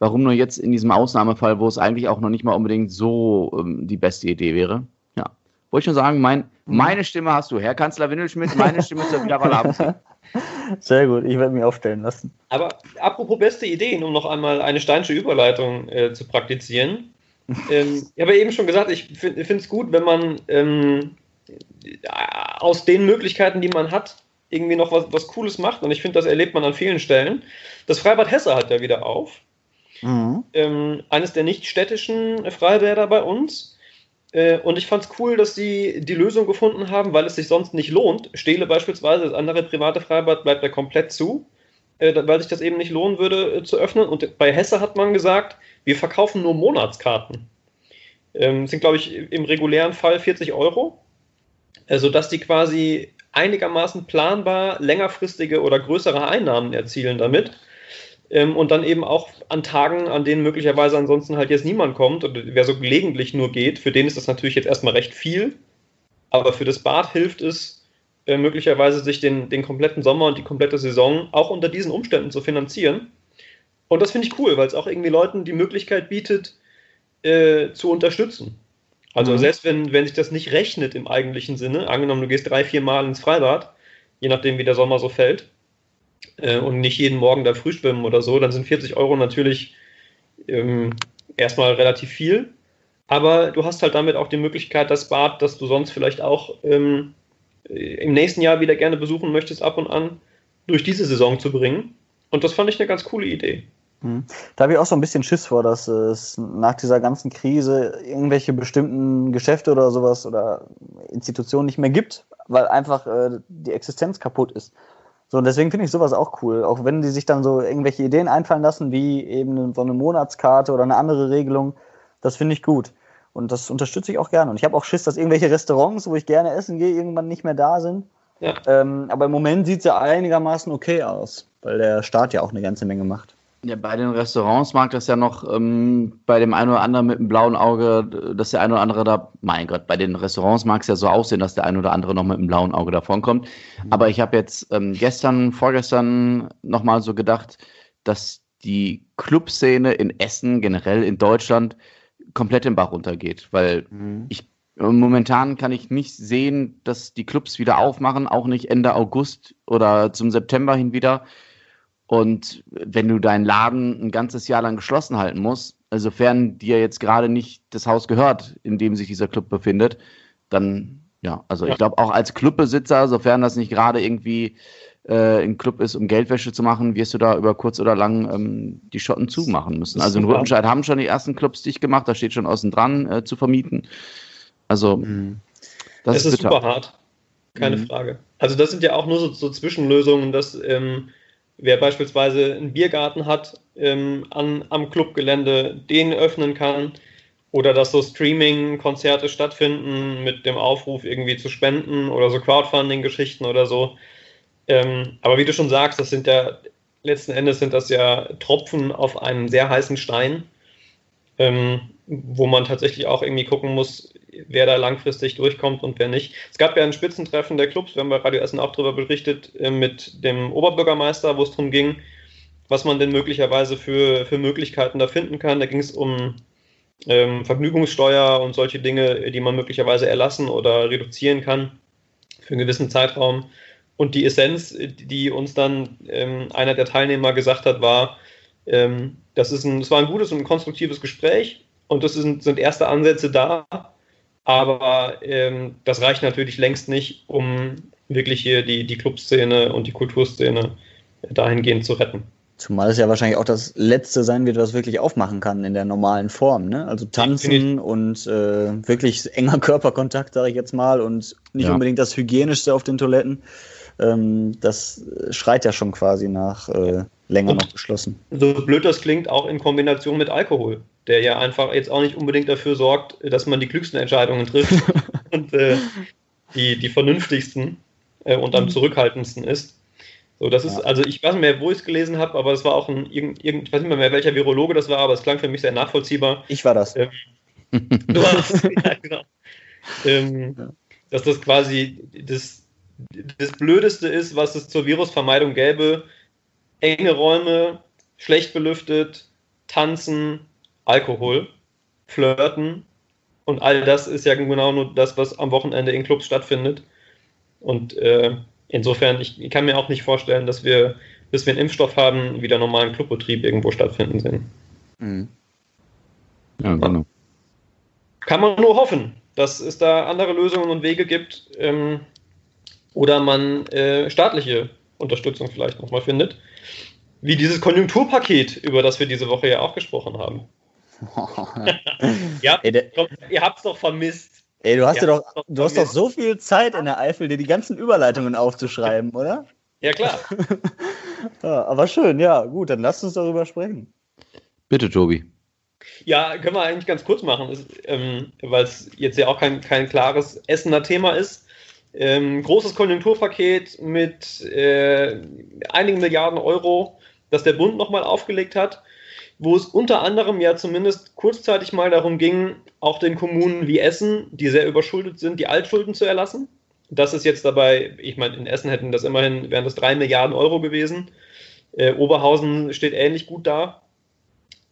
[SPEAKER 4] Warum nur jetzt in diesem Ausnahmefall, wo es eigentlich auch noch nicht mal unbedingt so ähm, die beste Idee wäre? Ja. Wollte ich schon sagen, mein, meine Stimme hast du, Herr Kanzler Windelschmidt, meine Stimme zur Wiederwahl [laughs]
[SPEAKER 5] Sehr gut, ich werde mich aufstellen lassen.
[SPEAKER 3] Aber apropos beste Ideen, um noch einmal eine steinische Überleitung äh, zu praktizieren. Ähm, ich habe ja eben schon gesagt, ich finde es gut, wenn man ähm, aus den Möglichkeiten, die man hat, irgendwie noch was, was Cooles macht. Und ich finde, das erlebt man an vielen Stellen. Das Freibad Hesse hat ja wieder auf.
[SPEAKER 5] Mhm.
[SPEAKER 3] ähm, eines der nicht städtischen Freibäder bei uns. Äh, und ich fand es cool, dass sie die Lösung gefunden haben, weil es sich sonst nicht lohnt. Stehle beispielsweise, das andere private Freibad bleibt ja komplett zu, äh, da- weil sich das eben nicht lohnen würde äh, zu öffnen. Und bei Hesse hat man gesagt, wir verkaufen nur Monatskarten. Ähm, sind, glaube ich, im regulären Fall 40 Euro. Also, dass die quasi einigermaßen planbar längerfristige oder größere Einnahmen erzielen damit. Ähm, und dann eben auch an Tagen, an denen möglicherweise ansonsten halt jetzt niemand kommt und wer so gelegentlich nur geht, für den ist das natürlich jetzt erstmal recht viel. Aber für das Bad hilft es äh, möglicherweise, sich den, den kompletten Sommer und die komplette Saison auch unter diesen Umständen zu finanzieren. Und das finde ich cool, weil es auch irgendwie Leuten die Möglichkeit bietet, äh, zu unterstützen. Also mhm. selbst wenn, wenn sich das nicht rechnet im eigentlichen Sinne, angenommen, du gehst drei, vier Mal ins Freibad, je nachdem, wie der Sommer so fällt, äh, und nicht jeden Morgen da frühschwimmen oder so, dann sind 40 Euro natürlich ähm, erstmal relativ viel. Aber du hast halt damit auch die Möglichkeit, das Bad, das du sonst vielleicht auch ähm, im nächsten Jahr wieder gerne besuchen möchtest, ab und an durch diese Saison zu bringen. Und das fand ich eine ganz coole Idee.
[SPEAKER 5] Mhm. Da habe ich auch so ein bisschen Schiss vor, dass es nach dieser ganzen Krise irgendwelche bestimmten Geschäfte oder sowas oder Institutionen nicht mehr gibt, weil einfach äh, die Existenz kaputt ist. So, und deswegen finde ich sowas auch cool. Auch wenn die sich dann so irgendwelche Ideen einfallen lassen, wie eben so eine Monatskarte oder eine andere Regelung, das finde ich gut. Und das unterstütze ich auch gerne. Und ich habe auch Schiss, dass irgendwelche Restaurants, wo ich gerne essen gehe, irgendwann nicht mehr da sind. Ja. Ähm, aber im Moment sieht es ja einigermaßen okay aus, weil der Staat ja auch eine ganze Menge macht.
[SPEAKER 4] Ja, bei den Restaurants mag das ja noch ähm, bei dem einen oder anderen mit dem blauen Auge, dass der eine oder andere da, mein Gott, bei den Restaurants mag es ja so aussehen, dass der eine oder andere noch mit dem blauen Auge davonkommt. Mhm. Aber ich habe jetzt ähm, gestern, vorgestern nochmal so gedacht, dass die Clubszene in Essen, generell in Deutschland, komplett im Bach runtergeht, weil mhm. ich momentan kann ich nicht sehen, dass die Clubs wieder aufmachen, auch nicht Ende August oder zum September hin wieder. Und wenn du deinen Laden ein ganzes Jahr lang geschlossen halten musst, sofern dir jetzt gerade nicht das Haus gehört, in dem sich dieser Club befindet, dann ja, also ja. ich glaube auch als Clubbesitzer, sofern das nicht gerade irgendwie äh, ein Club ist, um Geldwäsche zu machen, wirst du da über kurz oder lang ähm, die Schotten zumachen müssen. Also in Rüttenscheid haben schon die ersten Clubs dicht gemacht, da steht schon außen dran äh, zu vermieten. Also mhm.
[SPEAKER 3] das es ist, ist super hart, keine mhm. Frage. Also das sind ja auch nur so, so Zwischenlösungen, dass ähm, wer beispielsweise einen Biergarten hat ähm, an, am Clubgelände, den öffnen kann. Oder dass so Streaming-Konzerte stattfinden mit dem Aufruf irgendwie zu spenden oder so Crowdfunding-Geschichten oder so. Ähm, aber wie du schon sagst, das sind ja letzten Endes sind das ja Tropfen auf einen sehr heißen Stein, ähm, wo man tatsächlich auch irgendwie gucken muss, wer da langfristig durchkommt und wer nicht. Es gab ja ein Spitzentreffen der Clubs, wir haben bei Radio Essen auch darüber berichtet, äh, mit dem Oberbürgermeister, wo es darum ging, was man denn möglicherweise für, für Möglichkeiten da finden kann. Da ging es um ähm, Vergnügungssteuer und solche Dinge, die man möglicherweise erlassen oder reduzieren kann für einen gewissen Zeitraum. Und die Essenz, die uns dann ähm, einer der Teilnehmer gesagt hat, war, ähm, das, ist ein, das war ein gutes und ein konstruktives Gespräch und das sind, sind erste Ansätze da, aber ähm, das reicht natürlich längst nicht, um wirklich hier die, die Clubszene und die Kulturszene dahingehend zu retten.
[SPEAKER 5] Zumal es ja wahrscheinlich auch das Letzte sein wird, was wirklich aufmachen kann in der normalen Form. Ne? Also tanzen und äh, wirklich enger Körperkontakt, sage ich jetzt mal, und nicht ja. unbedingt das Hygienischste auf den Toiletten. Ähm, das schreit ja schon quasi nach äh, länger und noch geschlossen.
[SPEAKER 3] So blöd das klingt, auch in Kombination mit Alkohol der ja einfach jetzt auch nicht unbedingt dafür sorgt, dass man die klügsten Entscheidungen trifft [laughs] und äh, die, die vernünftigsten äh, und am mhm. zurückhaltendsten ist. So, das ist, ja. also ich weiß nicht mehr, wo ich es gelesen habe, aber es war auch ein, irgend, ich weiß nicht mehr, welcher Virologe das war, aber es klang für mich sehr nachvollziehbar.
[SPEAKER 5] Ich war das. Ähm, du warst, [laughs]
[SPEAKER 3] ja, genau. [laughs] Ähm, ja. Dass das quasi das, das Blödeste ist, was es zur Virusvermeidung gäbe. Enge Räume, schlecht belüftet, tanzen, Alkohol, Flirten und all das ist ja genau nur das, was am Wochenende in Clubs stattfindet. Und äh, insofern, ich, ich, kann mir auch nicht vorstellen, dass wir, bis wir einen Impfstoff haben, wieder normalen Clubbetrieb irgendwo stattfinden sehen. Mhm. Ja, genau. Kann man nur hoffen, dass es da andere Lösungen und Wege gibt ähm, oder man äh, staatliche Unterstützung vielleicht nochmal findet. Wie dieses Konjunkturpaket, über das wir diese Woche ja auch gesprochen haben. [laughs] ja, ey, der, ihr habt's doch vermisst.
[SPEAKER 5] Ey, du hast, doch, doch, du hast doch so viel Zeit in der Eifel, dir die ganzen Überleitungen aufzuschreiben, oder?
[SPEAKER 3] Ja, klar. [laughs]
[SPEAKER 5] ja, aber schön, ja, gut, dann lasst uns darüber sprechen.
[SPEAKER 4] Bitte, Tobi.
[SPEAKER 3] Ja, können wir eigentlich ganz kurz machen, ähm, weil es jetzt ja auch kein, kein klares Essener Thema ist. Ähm, großes Konjunkturpaket mit äh, einigen Milliarden Euro, das der Bund nochmal aufgelegt hat, wo es unter anderem ja zumindest kurzzeitig mal darum ging, auch den Kommunen wie Essen, die sehr überschuldet sind, die Altschulden zu erlassen. Das ist jetzt dabei, ich meine, in Essen hätten das immerhin, wären das drei Milliarden Euro gewesen. Äh, Oberhausen steht ähnlich gut da.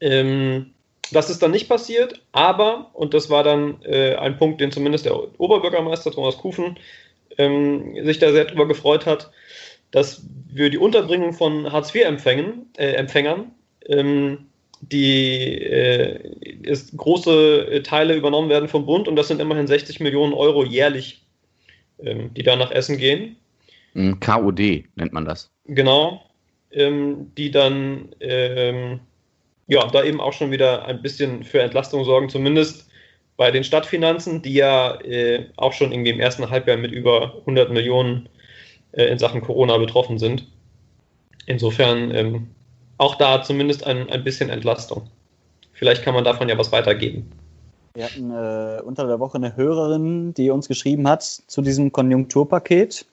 [SPEAKER 3] Ähm, das ist dann nicht passiert, aber, und das war dann äh, ein Punkt, den zumindest der Oberbürgermeister Thomas Kufen ähm, sich da sehr drüber gefreut hat, dass für die Unterbringung von Hartz-IV-Empfängern äh, ähm, die äh, ist, große Teile übernommen werden vom Bund und das sind immerhin 60 Millionen Euro jährlich, ähm, die da nach Essen gehen.
[SPEAKER 4] KOD nennt man das.
[SPEAKER 3] Genau, ähm, die dann ähm, ja, da eben auch schon wieder ein bisschen für Entlastung sorgen, zumindest bei den Stadtfinanzen, die ja äh, auch schon irgendwie im ersten Halbjahr mit über 100 Millionen äh, in Sachen Corona betroffen sind. Insofern ähm, auch da zumindest ein, ein bisschen Entlastung. Vielleicht kann man davon ja was weitergeben.
[SPEAKER 5] Wir hatten äh, unter der Woche eine Hörerin, die uns geschrieben hat zu diesem Konjunkturpaket.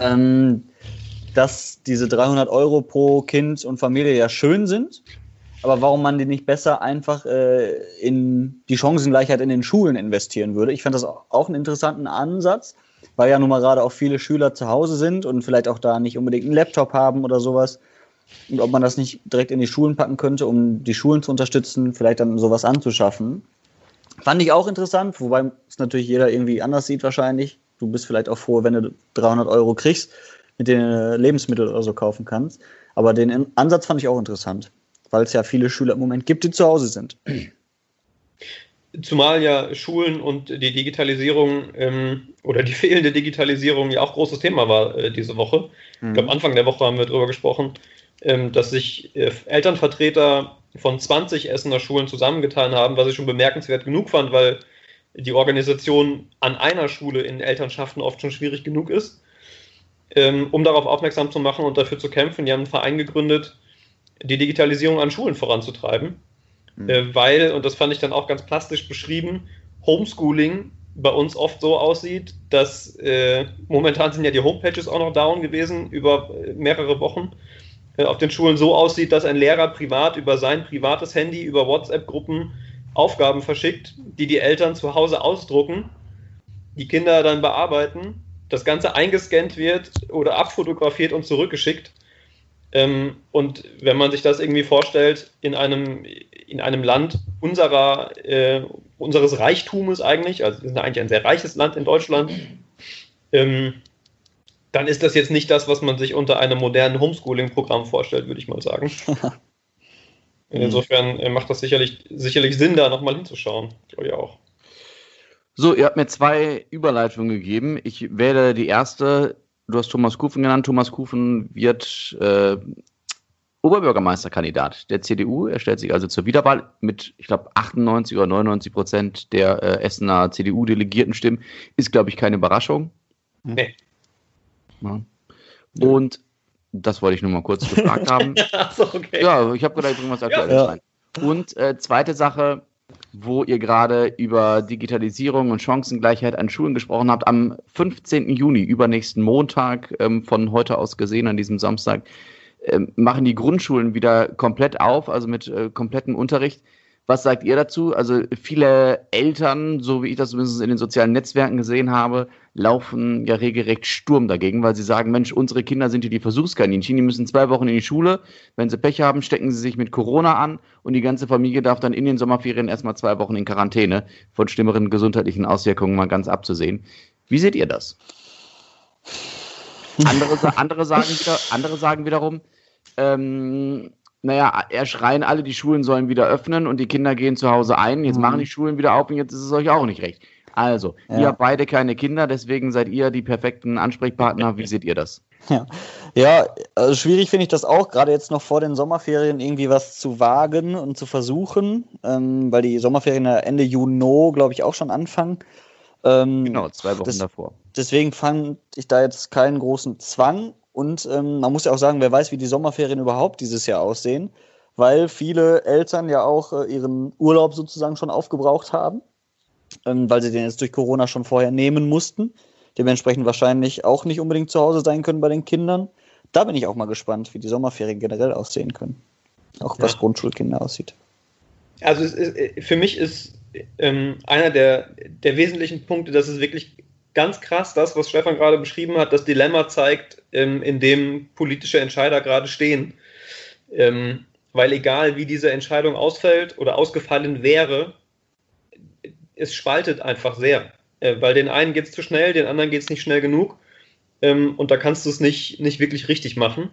[SPEAKER 5] Ähm, dass diese 300 Euro pro Kind und Familie ja schön sind, aber warum man die nicht besser einfach äh, in die Chancengleichheit in den Schulen investieren würde. Ich fand das auch einen interessanten Ansatz, weil ja nun mal gerade auch viele Schüler zu Hause sind und vielleicht auch da nicht unbedingt einen Laptop haben oder sowas. Und ob man das nicht direkt in die Schulen packen könnte, um die Schulen zu unterstützen, vielleicht dann sowas anzuschaffen. Fand ich auch interessant, wobei es natürlich jeder irgendwie anders sieht wahrscheinlich. Du bist vielleicht auch froh, wenn du 300 Euro kriegst mit denen Lebensmittel oder so kaufen kannst. Aber den Ansatz fand ich auch interessant, weil es ja viele Schüler im Moment gibt, die zu Hause sind.
[SPEAKER 3] Zumal ja Schulen und die Digitalisierung ähm, oder die fehlende Digitalisierung ja auch großes Thema war äh, diese Woche. Mhm. Ich glaube, Anfang der Woche haben wir darüber gesprochen, ähm, dass sich äh, Elternvertreter von 20 Essener Schulen zusammengetan haben, was ich schon bemerkenswert genug fand, weil die Organisation an einer Schule in Elternschaften oft schon schwierig genug ist ähm, um darauf aufmerksam zu machen und dafür zu kämpfen. Die haben einen Verein gegründet, die Digitalisierung an Schulen voranzutreiben. Mhm. Äh, weil, und das fand ich dann auch ganz plastisch beschrieben, Homeschooling bei uns oft so aussieht, dass äh, momentan sind ja die Homepages auch noch down gewesen über äh, mehrere Wochen. Äh, auf den Schulen so aussieht, dass ein Lehrer privat über sein privates Handy, über WhatsApp-Gruppen Aufgaben verschickt, die die Eltern zu Hause ausdrucken, die Kinder dann bearbeiten das Ganze eingescannt wird oder abfotografiert und zurückgeschickt. Ähm, und wenn man sich das irgendwie vorstellt, in einem, in einem Land unserer, äh, unseres Reichtumes eigentlich, also wir sind eigentlich ein sehr reiches Land in Deutschland, ähm, dann ist das jetzt nicht das, was man sich unter einem modernen Homeschooling-Programm vorstellt, würde ich mal sagen. [laughs] Insofern äh, macht das sicherlich, sicherlich Sinn, da nochmal hinzuschauen. Glaube ich auch.
[SPEAKER 4] So, ihr habt mir zwei Überleitungen gegeben. Ich wähle die erste. Du hast Thomas Kufen genannt. Thomas Kufen wird äh, Oberbürgermeisterkandidat der CDU. Er stellt sich also zur Wiederwahl mit, ich glaube, 98 oder 99 Prozent der äh, Essener CDU-Delegierten stimmen. Ist, glaube ich, keine Überraschung.
[SPEAKER 3] Nee.
[SPEAKER 4] Ja. Und das wollte ich nur mal kurz [laughs] gefragt haben.
[SPEAKER 3] ja, so, okay.
[SPEAKER 4] ja, ich habe gedacht, ich bringe was Aktuelles ja. rein. Und äh, zweite Sache, wo ihr gerade über Digitalisierung und Chancengleichheit an Schulen gesprochen habt. Am 15. Juni, übernächsten Montag, ähm, von heute aus gesehen, an diesem Samstag, ähm, machen die Grundschulen wieder komplett auf, also mit äh, komplettem Unterricht. Was sagt ihr dazu? Also viele Eltern, so wie ich das zumindest in den sozialen Netzwerken gesehen habe, laufen ja regelrecht Sturm dagegen, weil sie sagen, Mensch, unsere Kinder sind hier die Versuchskaninchen, die müssen zwei Wochen in die Schule. Wenn sie Pech haben, stecken sie sich mit Corona an und die ganze Familie darf dann in den Sommerferien erstmal zwei Wochen in Quarantäne, von schlimmeren gesundheitlichen Auswirkungen mal ganz abzusehen. Wie seht ihr das? Andere, andere, sagen, wieder, andere sagen wiederum, ähm, naja, er schreien alle, die Schulen sollen wieder öffnen und die Kinder gehen zu Hause ein. Jetzt mhm. machen die Schulen wieder auf und jetzt ist es euch auch nicht recht. Also, ja. ihr habt beide keine Kinder, deswegen seid ihr die perfekten Ansprechpartner. Wie seht ihr das? [laughs]
[SPEAKER 5] Ja, ja also schwierig finde ich das auch, gerade jetzt noch vor den Sommerferien irgendwie was zu wagen und zu versuchen, ähm, weil die Sommerferien Ende Juni, glaube ich, auch schon anfangen.
[SPEAKER 4] Ähm, genau, zwei Wochen
[SPEAKER 5] das,
[SPEAKER 4] davor.
[SPEAKER 5] Deswegen fand ich da jetzt keinen großen Zwang und ähm, man muss ja auch sagen, wer weiß, wie die Sommerferien überhaupt dieses Jahr aussehen. weil viele Eltern ja auch äh, ihren Urlaub sozusagen schon aufgebraucht haben, ähm, weil sie den jetzt durch Corona schon vorher nehmen mussten. Dementsprechend wahrscheinlich auch nicht unbedingt zu Hause sein können bei den Kindern. Da bin ich auch mal gespannt, wie die Sommerferien generell aussehen können. Auch was ja. Grundschulkinder aussieht.
[SPEAKER 3] Also ist, äh, für mich ist ähm, einer der, der wesentlichen Punkte, dass es wirklich ganz krass das, was Stefan gerade beschrieben hat, das Dilemma zeigt, ähm, in dem politische Entscheider gerade stehen. Ähm, weil egal wie diese Entscheidung ausfällt oder ausgefallen wäre, es spaltet einfach sehr. Äh, weil den einen geht es zu schnell, den anderen geht es nicht schnell genug. Ähm, und da kannst du es nicht, nicht wirklich richtig machen.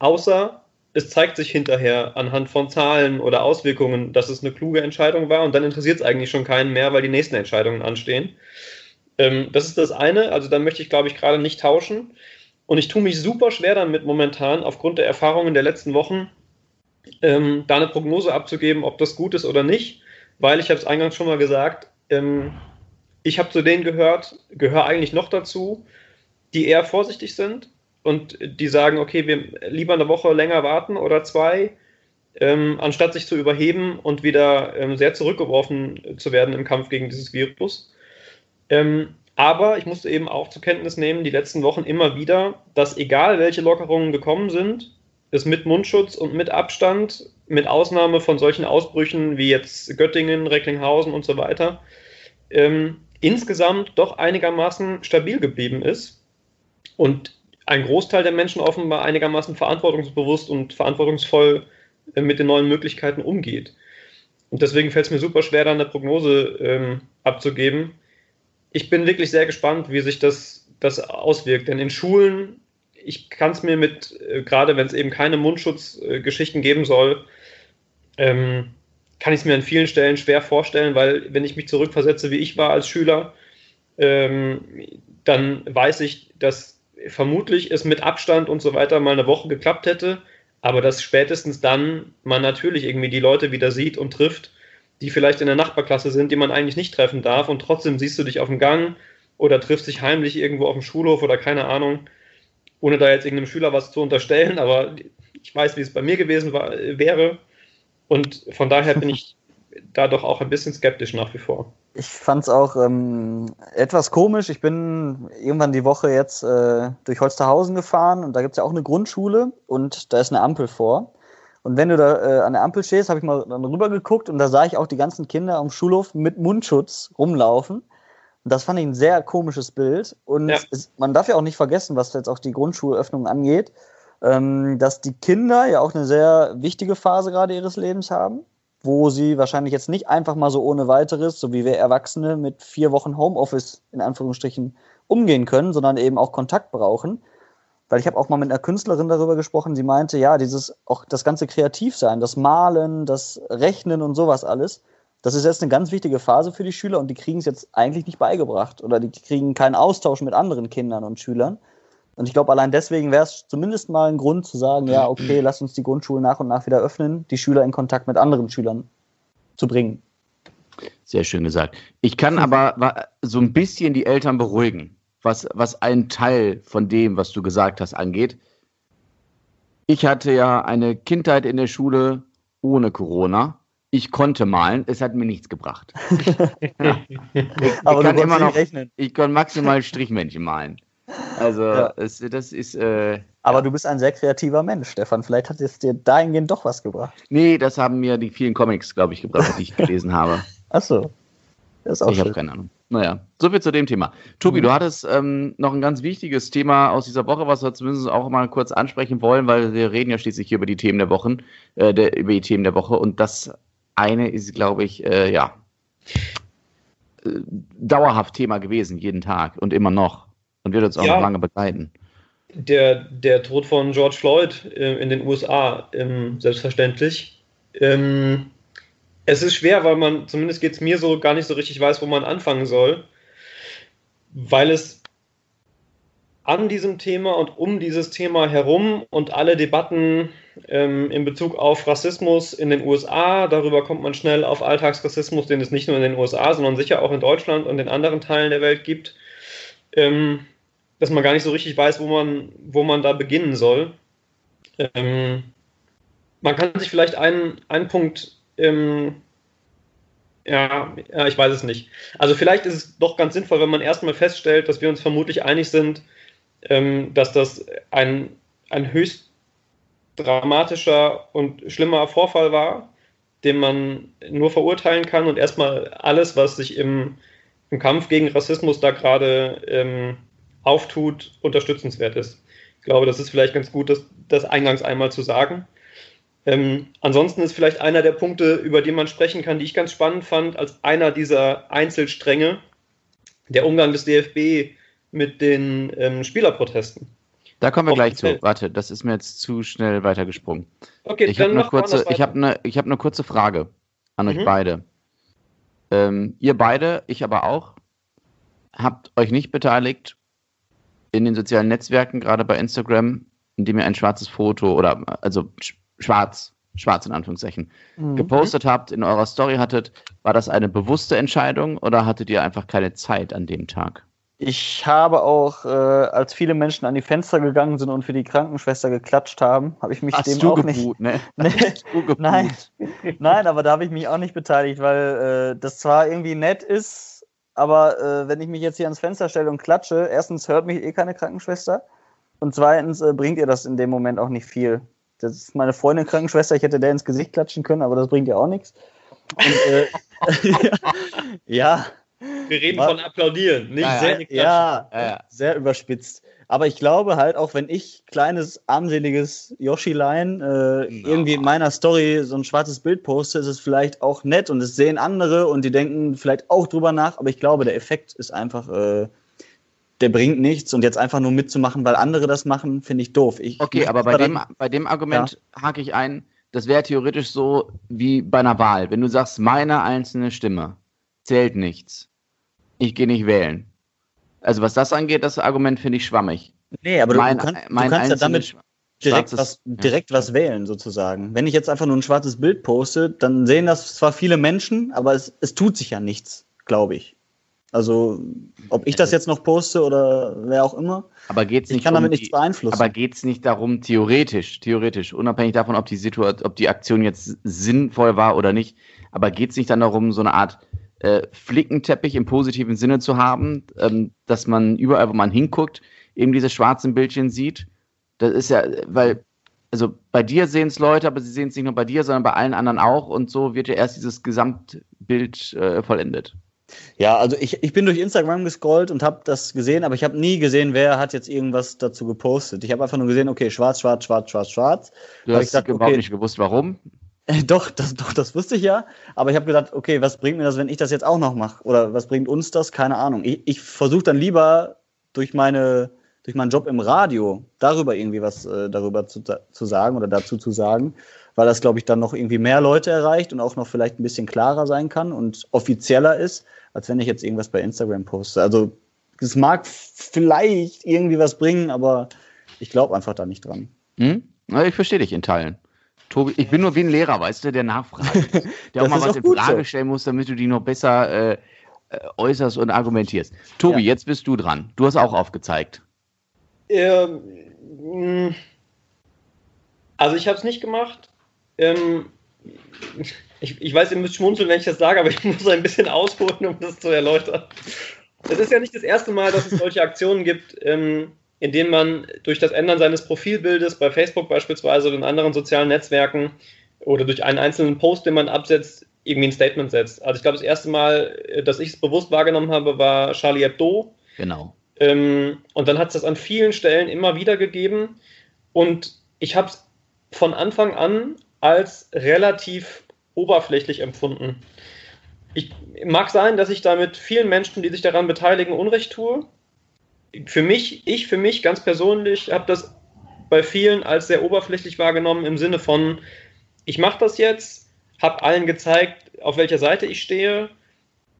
[SPEAKER 3] Außer es zeigt sich hinterher anhand von Zahlen oder Auswirkungen, dass es eine kluge Entscheidung war und dann interessiert es eigentlich schon keinen mehr, weil die nächsten Entscheidungen anstehen. Ähm, das ist das eine, also da möchte ich, glaube ich, gerade nicht tauschen. Und ich tue mich super schwer damit momentan, aufgrund der Erfahrungen der letzten Wochen, ähm, da eine Prognose abzugeben, ob das gut ist oder nicht, weil ich habe es eingangs schon mal gesagt, ähm, ich habe zu denen gehört, gehöre eigentlich noch dazu, die eher vorsichtig sind und die sagen, okay, wir lieber eine Woche länger warten oder zwei, ähm, anstatt sich zu überheben und wieder ähm, sehr zurückgeworfen zu werden im Kampf gegen dieses Virus. Ähm, aber ich musste eben auch zur Kenntnis nehmen, die letzten Wochen immer wieder, dass egal welche Lockerungen gekommen sind, es mit Mundschutz und mit Abstand, mit Ausnahme von solchen Ausbrüchen wie jetzt Göttingen, Recklinghausen und so weiter, ähm, insgesamt doch einigermaßen stabil geblieben ist. Und ein Großteil der Menschen offenbar einigermaßen verantwortungsbewusst und verantwortungsvoll äh, mit den neuen Möglichkeiten umgeht. Und deswegen fällt es mir super schwer, da eine Prognose ähm, abzugeben. Ich bin wirklich sehr gespannt, wie sich das, das auswirkt. Denn in Schulen, ich kann es mir mit, äh, gerade wenn es eben keine Mundschutzgeschichten geben soll, ähm, kann ich es mir an vielen Stellen schwer vorstellen, weil wenn ich mich zurückversetze, wie ich war als Schüler, ähm, dann weiß ich, dass vermutlich es mit Abstand und so weiter mal eine Woche geklappt hätte, aber dass spätestens dann man natürlich irgendwie die Leute wieder sieht und trifft, die vielleicht in der Nachbarklasse sind, die man eigentlich nicht treffen darf und trotzdem siehst du dich auf dem Gang oder triffst dich heimlich irgendwo auf dem Schulhof oder keine Ahnung, ohne da jetzt irgendeinem Schüler was zu unterstellen, aber ich weiß, wie es bei mir gewesen war, wäre und von daher bin ich [laughs] da doch auch ein bisschen skeptisch nach wie vor.
[SPEAKER 5] Ich fand es auch ähm, etwas komisch. Ich bin irgendwann die Woche jetzt äh, durch Holsterhausen gefahren und da gibt es ja auch eine Grundschule und da ist eine Ampel vor. Und wenn du da äh, an der Ampel stehst, habe ich mal dann rüber geguckt und da sah ich auch die ganzen Kinder am Schulhof mit Mundschutz rumlaufen. Und das fand ich ein sehr komisches Bild. Und ja. es, man darf ja auch nicht vergessen, was jetzt auch die Grundschulöffnung angeht, ähm, dass die Kinder ja auch eine sehr wichtige Phase gerade ihres Lebens haben wo sie wahrscheinlich jetzt nicht einfach mal so ohne weiteres, so wie wir Erwachsene mit vier Wochen Homeoffice in Anführungsstrichen umgehen können, sondern eben auch Kontakt brauchen. Weil ich habe auch mal mit einer Künstlerin darüber gesprochen, sie meinte, ja, dieses auch das ganze Kreativsein, das Malen, das Rechnen und sowas alles, das ist jetzt eine ganz wichtige Phase für die Schüler und die kriegen es jetzt eigentlich nicht beigebracht oder die kriegen keinen Austausch mit anderen Kindern und Schülern. Und ich glaube, allein deswegen wäre es zumindest mal ein Grund zu sagen, ja, okay, lass uns die Grundschulen nach und nach wieder öffnen, die Schüler in Kontakt mit anderen Schülern zu bringen.
[SPEAKER 4] Sehr schön gesagt. Ich kann aber so ein bisschen die Eltern beruhigen, was, was einen Teil von dem, was du gesagt hast, angeht. Ich hatte ja eine Kindheit in der Schule ohne Corona. Ich konnte malen, es hat mir nichts gebracht. [laughs] ja. ich, aber ich kann immer noch, rechnen. ich kann maximal Strichmännchen malen. Also, ja. es, das ist. Äh,
[SPEAKER 5] aber du bist ein sehr kreativer Mensch, Stefan. Vielleicht hat es dir dahingehend doch was gebracht.
[SPEAKER 4] Nee, das haben mir die vielen Comics, glaube ich, gebracht, die ich [laughs] gelesen habe.
[SPEAKER 5] Ach so.
[SPEAKER 4] Das ist auch ich habe keine Ahnung. Naja, soviel zu dem Thema. Tobi, mhm. du hattest ähm, noch ein ganz wichtiges Thema aus dieser Woche, was wir zumindest auch mal kurz ansprechen wollen, weil wir reden ja schließlich hier über die Themen der Wochen, äh, der, über die Themen der Woche. Und das eine ist, glaube ich, äh, ja, äh, dauerhaft Thema gewesen, jeden Tag und immer noch und wird uns auch ja, noch lange begleiten.
[SPEAKER 3] Der, der Tod von George Floyd äh, in den USA, ähm, selbstverständlich. Ähm, es ist schwer, weil man, zumindest geht es mir so, gar nicht so richtig weiß, wo man anfangen soll, weil es an diesem Thema und um dieses Thema herum und alle Debatten ähm, in Bezug auf Rassismus in den USA, darüber kommt man schnell auf Alltagsrassismus, den es nicht nur in den USA, sondern sicher auch in Deutschland und in anderen Teilen der Welt gibt. Ähm, dass man gar nicht so richtig weiß, wo man, wo man da beginnen soll. Ähm, man kann sich vielleicht einen, einen Punkt, ähm, ja, ja, ich weiß es nicht. Also vielleicht ist es doch ganz sinnvoll, wenn man erstmal feststellt, dass wir uns vermutlich einig sind, ähm, dass das ein, ein höchst dramatischer und schlimmer Vorfall war, den man nur verurteilen kann und erstmal alles, was sich im, im Kampf gegen Rassismus da gerade ähm, auftut, unterstützenswert ist. Ich glaube, das ist vielleicht ganz gut, das, das eingangs einmal zu sagen. Ähm, ansonsten ist vielleicht einer der Punkte, über die man sprechen kann, die ich ganz spannend fand, als einer dieser Einzelstränge, der Umgang des DFB mit den ähm, Spielerprotesten.
[SPEAKER 4] Da kommen wir gleich zu. Warte, das ist mir jetzt zu schnell weitergesprungen. Okay, ich habe eine, kurze, ich hab eine, eine kurze Frage an euch mhm. beide. Ähm, ihr beide, ich aber auch, habt euch nicht beteiligt in den sozialen Netzwerken, gerade bei Instagram, indem ihr ein schwarzes Foto oder also schwarz, schwarz in Anführungszeichen, mhm. gepostet habt, in eurer Story hattet. War das eine bewusste Entscheidung oder hattet ihr einfach keine Zeit an dem Tag?
[SPEAKER 5] Ich habe auch, äh, als viele Menschen an die Fenster gegangen sind und für die Krankenschwester geklatscht haben, habe ich mich
[SPEAKER 4] Hast
[SPEAKER 5] dem
[SPEAKER 4] du
[SPEAKER 5] auch
[SPEAKER 4] geboot,
[SPEAKER 5] nicht.
[SPEAKER 4] Ne? [laughs]
[SPEAKER 5] nee, nein, nein, aber da habe ich mich auch nicht beteiligt, weil äh, das zwar irgendwie nett ist, aber äh, wenn ich mich jetzt hier ans Fenster stelle und klatsche, erstens hört mich eh keine Krankenschwester und zweitens äh, bringt ihr das in dem Moment auch nicht viel. Das ist meine Freundin Krankenschwester, ich hätte der ins Gesicht klatschen können, aber das bringt ja auch nichts. Und, äh, [laughs] ja,
[SPEAKER 3] wir reden war, von applaudieren, nicht
[SPEAKER 5] ja, sehr, ja, ja, sehr überspitzt. Aber ich glaube halt, auch wenn ich kleines, armseliges Yoshi-Line äh, irgendwie in meiner Story so ein schwarzes Bild poste, ist es vielleicht auch nett und es sehen andere und die denken vielleicht auch drüber nach. Aber ich glaube, der Effekt ist einfach, äh, der bringt nichts und jetzt einfach nur mitzumachen, weil andere das machen, finde ich doof. Ich
[SPEAKER 4] okay, aber bei dem, bei dem Argument ja. hake ich ein, das wäre theoretisch so wie bei einer Wahl. Wenn du sagst, meine einzelne Stimme zählt nichts ich gehe nicht wählen. Also was das angeht, das Argument finde ich schwammig.
[SPEAKER 5] Nee, aber mein, du, kannst, du kannst ja damit direkt, was, direkt ja. was wählen, sozusagen. Wenn ich jetzt einfach nur ein schwarzes Bild poste, dann sehen das zwar viele Menschen, aber es, es tut sich ja nichts, glaube ich. Also, ob ich das jetzt noch poste oder wer auch immer.
[SPEAKER 4] Aber geht's nicht
[SPEAKER 5] ich kann damit um nichts beeinflussen.
[SPEAKER 4] Aber geht es nicht darum, theoretisch, theoretisch, unabhängig davon, ob die Situation, ob die Aktion jetzt sinnvoll war oder nicht, aber geht es nicht dann darum, so eine Art äh, Flickenteppich im positiven Sinne zu haben, ähm, dass man überall, wo man hinguckt, eben diese schwarzen Bildchen sieht. Das ist ja, weil, also bei dir sehen es Leute, aber sie sehen es nicht nur bei dir, sondern bei allen anderen auch und so wird ja erst dieses Gesamtbild äh, vollendet.
[SPEAKER 5] Ja, also ich, ich bin durch Instagram gescrollt und habe das gesehen, aber ich habe nie gesehen, wer hat jetzt irgendwas dazu gepostet. Ich habe einfach nur gesehen, okay, schwarz, schwarz, schwarz, schwarz, schwarz.
[SPEAKER 4] Du hast ich gesagt, überhaupt okay, nicht gewusst, warum.
[SPEAKER 5] Äh, doch, das, doch, das wusste ich ja. Aber ich habe gedacht, okay, was bringt mir das, wenn ich das jetzt auch noch mache? Oder was bringt uns das? Keine Ahnung. Ich, ich versuche dann lieber durch meine durch meinen Job im Radio darüber irgendwie was äh, darüber zu, zu sagen oder dazu zu sagen, weil das, glaube ich, dann noch irgendwie mehr Leute erreicht und auch noch vielleicht ein bisschen klarer sein kann und offizieller ist, als wenn ich jetzt irgendwas bei Instagram poste. Also es mag vielleicht irgendwie was bringen, aber ich glaube einfach da nicht dran.
[SPEAKER 4] Hm? Ich verstehe dich in Teilen. Tobi, ich bin nur wie ein Lehrer, weißt du, der nachfragt. [laughs] Der auch mal was in Frage so. stellen muss, damit du die noch besser äh, äh, äußerst und argumentierst. Tobi, ja. jetzt bist du dran. Du hast auch aufgezeigt.
[SPEAKER 3] Ähm, mm, also ich habe es nicht gemacht. Ähm, ich, ich weiß, ihr müsst schmunzeln, wenn ich das sage, aber ich [laughs] muss ein bisschen ausholen, um das zu erläutern. Es ist ja nicht das erste Mal, dass es solche Aktionen gibt. Ähm, indem man durch das Ändern seines Profilbildes bei Facebook beispielsweise oder in anderen sozialen Netzwerken oder durch einen einzelnen Post, den man absetzt, irgendwie ein Statement setzt. Also ich glaube, das erste Mal, äh, dass ich es bewusst wahrgenommen habe, war Charlie Hebdo.
[SPEAKER 4] Genau.
[SPEAKER 3] Ähm, und dann hat es das an vielen Stellen immer wieder gegeben. Und ich habe es von Anfang an als relativ oberflächlich empfunden. Ich, mag sein, dass ich damit vielen Menschen, die sich daran beteiligen, Unrecht tue für mich, ich für mich ganz persönlich habe das bei vielen als sehr oberflächlich wahrgenommen im Sinne von, ich mache das jetzt, habe allen gezeigt, auf welcher Seite ich stehe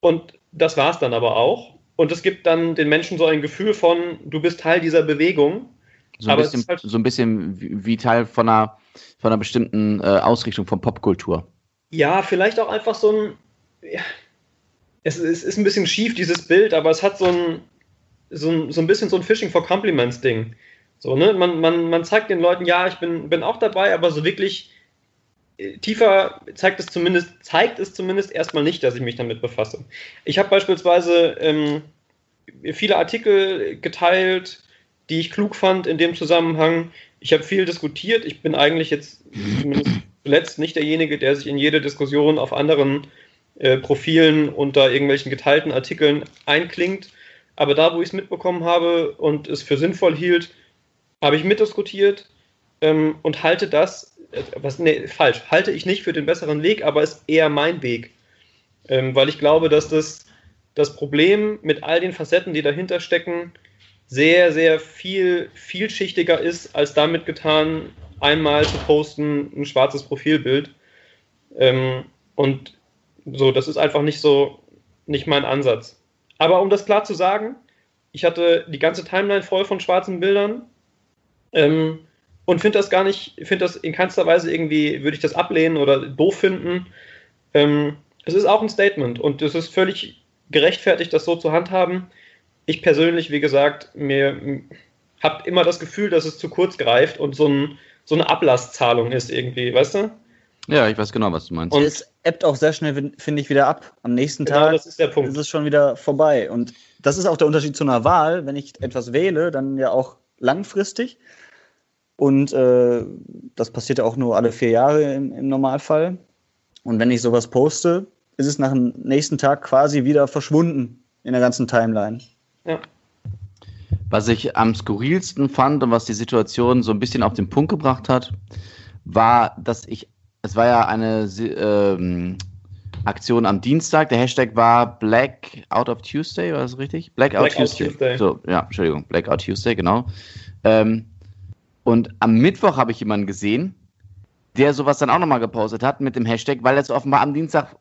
[SPEAKER 3] und das war es dann aber auch. Und es gibt dann den Menschen so ein Gefühl von, du bist Teil dieser Bewegung.
[SPEAKER 4] So ein, bisschen, halt so ein bisschen wie Teil von einer, von einer bestimmten äh, Ausrichtung von Popkultur.
[SPEAKER 3] Ja, vielleicht auch einfach so ein. Ja, es, es, ist ein bisschen schief, dieses Bild, aber es hat so ein, so, so ein bisschen so ein Fishing for Compliments Ding. So, ne? man, man, man zeigt den Leuten, ja, ich bin, bin auch dabei, aber so wirklich tiefer zeigt es zumindest, zeigt es zumindest erstmal nicht, dass ich mich damit befasse. Ich habe beispielsweise ähm, viele Artikel geteilt, die ich klug fand in dem Zusammenhang. Ich habe viel diskutiert. Ich bin eigentlich jetzt zumindest zuletzt nicht derjenige, der sich in jede Diskussion auf anderen äh, Profilen unter irgendwelchen geteilten Artikeln einklingt. Aber da, wo ich es mitbekommen habe und es für sinnvoll hielt, habe ich mitdiskutiert ähm, und halte das, äh, was, nee, falsch, halte ich nicht für den besseren Weg, aber ist eher mein Weg. Ähm, weil ich glaube, dass das, das Problem mit all den Facetten, die dahinter stecken, sehr, sehr viel vielschichtiger ist, als damit getan, einmal zu posten, ein schwarzes Profilbild. Ähm, und so, das ist einfach nicht so, nicht mein Ansatz. Aber um das klar zu sagen, ich hatte die ganze Timeline voll von schwarzen Bildern ähm, und finde das gar nicht, finde das in keinster Weise irgendwie, würde ich das ablehnen oder doof finden. Ähm, es ist auch ein Statement und es ist völlig gerechtfertigt, das so zu handhaben. Ich persönlich, wie gesagt, mir habe immer das Gefühl, dass es zu kurz greift und so, ein, so eine Ablasszahlung ist irgendwie, weißt du?
[SPEAKER 4] Ja, ich weiß genau, was du meinst.
[SPEAKER 5] Und es ebbt auch sehr schnell, finde ich, wieder ab. Am nächsten genau, Tag
[SPEAKER 3] das ist, der Punkt.
[SPEAKER 5] ist es schon wieder vorbei. Und das ist auch der Unterschied zu einer Wahl. Wenn ich etwas wähle, dann ja auch langfristig. Und äh, das passiert ja auch nur alle vier Jahre im, im, Normalfall. Und wenn ich sowas poste, ist es nach dem nächsten Tag quasi wieder verschwunden in der ganzen Timeline. Ja.
[SPEAKER 4] Was ich am skurrilsten fand und was die Situation so ein bisschen auf den Punkt gebracht hat, war, dass ich es war ja eine ähm, Aktion am Dienstag. Der Hashtag war Black Out of Tuesday, war das richtig? Blackout Black Tuesday. Tuesday. So, ja, Entschuldigung, Blackout Tuesday, genau. Ähm, und am Mittwoch habe ich jemanden gesehen, der sowas dann auch nochmal gepostet hat mit dem Hashtag, weil er es offenbar am Dienstag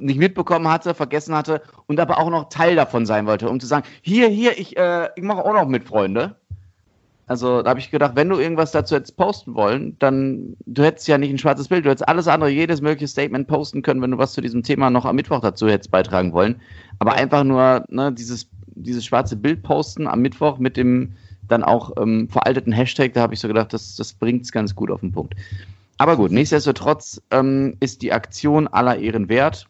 [SPEAKER 4] nicht mitbekommen hatte, vergessen hatte und aber auch noch Teil davon sein wollte, um zu sagen, hier, hier, ich, äh, ich mache auch noch mit, Freunde. Also da habe ich gedacht, wenn du irgendwas dazu hättest posten wollen, dann du hättest ja nicht ein schwarzes Bild, du hättest alles andere, jedes mögliche Statement posten können, wenn du was zu diesem Thema noch am Mittwoch dazu hättest beitragen wollen. Aber einfach nur ne, dieses, dieses schwarze Bild posten am Mittwoch mit dem dann auch ähm, veralteten Hashtag, da habe ich so gedacht, das, das bringt es ganz gut auf den Punkt. Aber gut, nichtsdestotrotz ähm, ist die Aktion aller Ehren wert.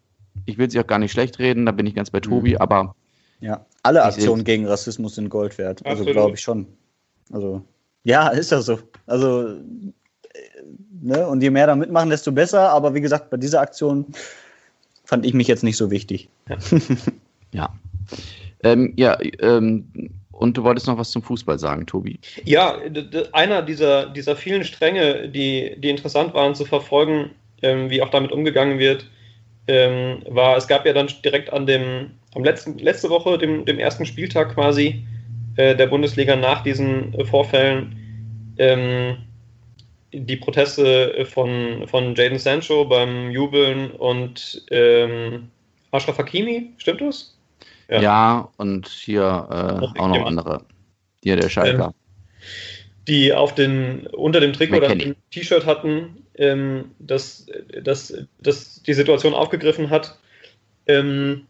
[SPEAKER 4] Ich will sie auch gar nicht schlecht reden, da bin ich ganz bei Tobi, mhm. aber.
[SPEAKER 5] Ja, alle Aktionen gegen Rassismus sind Gold wert. Also glaube ich schon. Also, ja, ist das so. Also, äh, ne, und je mehr da mitmachen, desto besser. Aber wie gesagt, bei dieser Aktion fand ich mich jetzt nicht so wichtig.
[SPEAKER 4] Ja. [laughs] ja. Ähm, ja, ähm, und du wolltest noch was zum Fußball sagen, Tobi?
[SPEAKER 3] Ja, einer dieser, dieser vielen Stränge, die, die interessant waren zu verfolgen, ähm, wie auch damit umgegangen wird, ähm, war, es gab ja dann direkt an dem, am letzten, letzte Woche, dem, dem ersten Spieltag quasi, äh, der Bundesliga nach diesen äh, Vorfällen ähm, die Proteste von, von Jaden Sancho beim Jubeln und ähm, Ashraf Hakimi, stimmt das?
[SPEAKER 4] Ja, ja und hier äh, auch noch andere. Hier der Schalker. Ähm,
[SPEAKER 3] die auf den, unter dem Trikot oder dem T-Shirt hatten, ähm, das, das, das die Situation aufgegriffen hat. Ähm,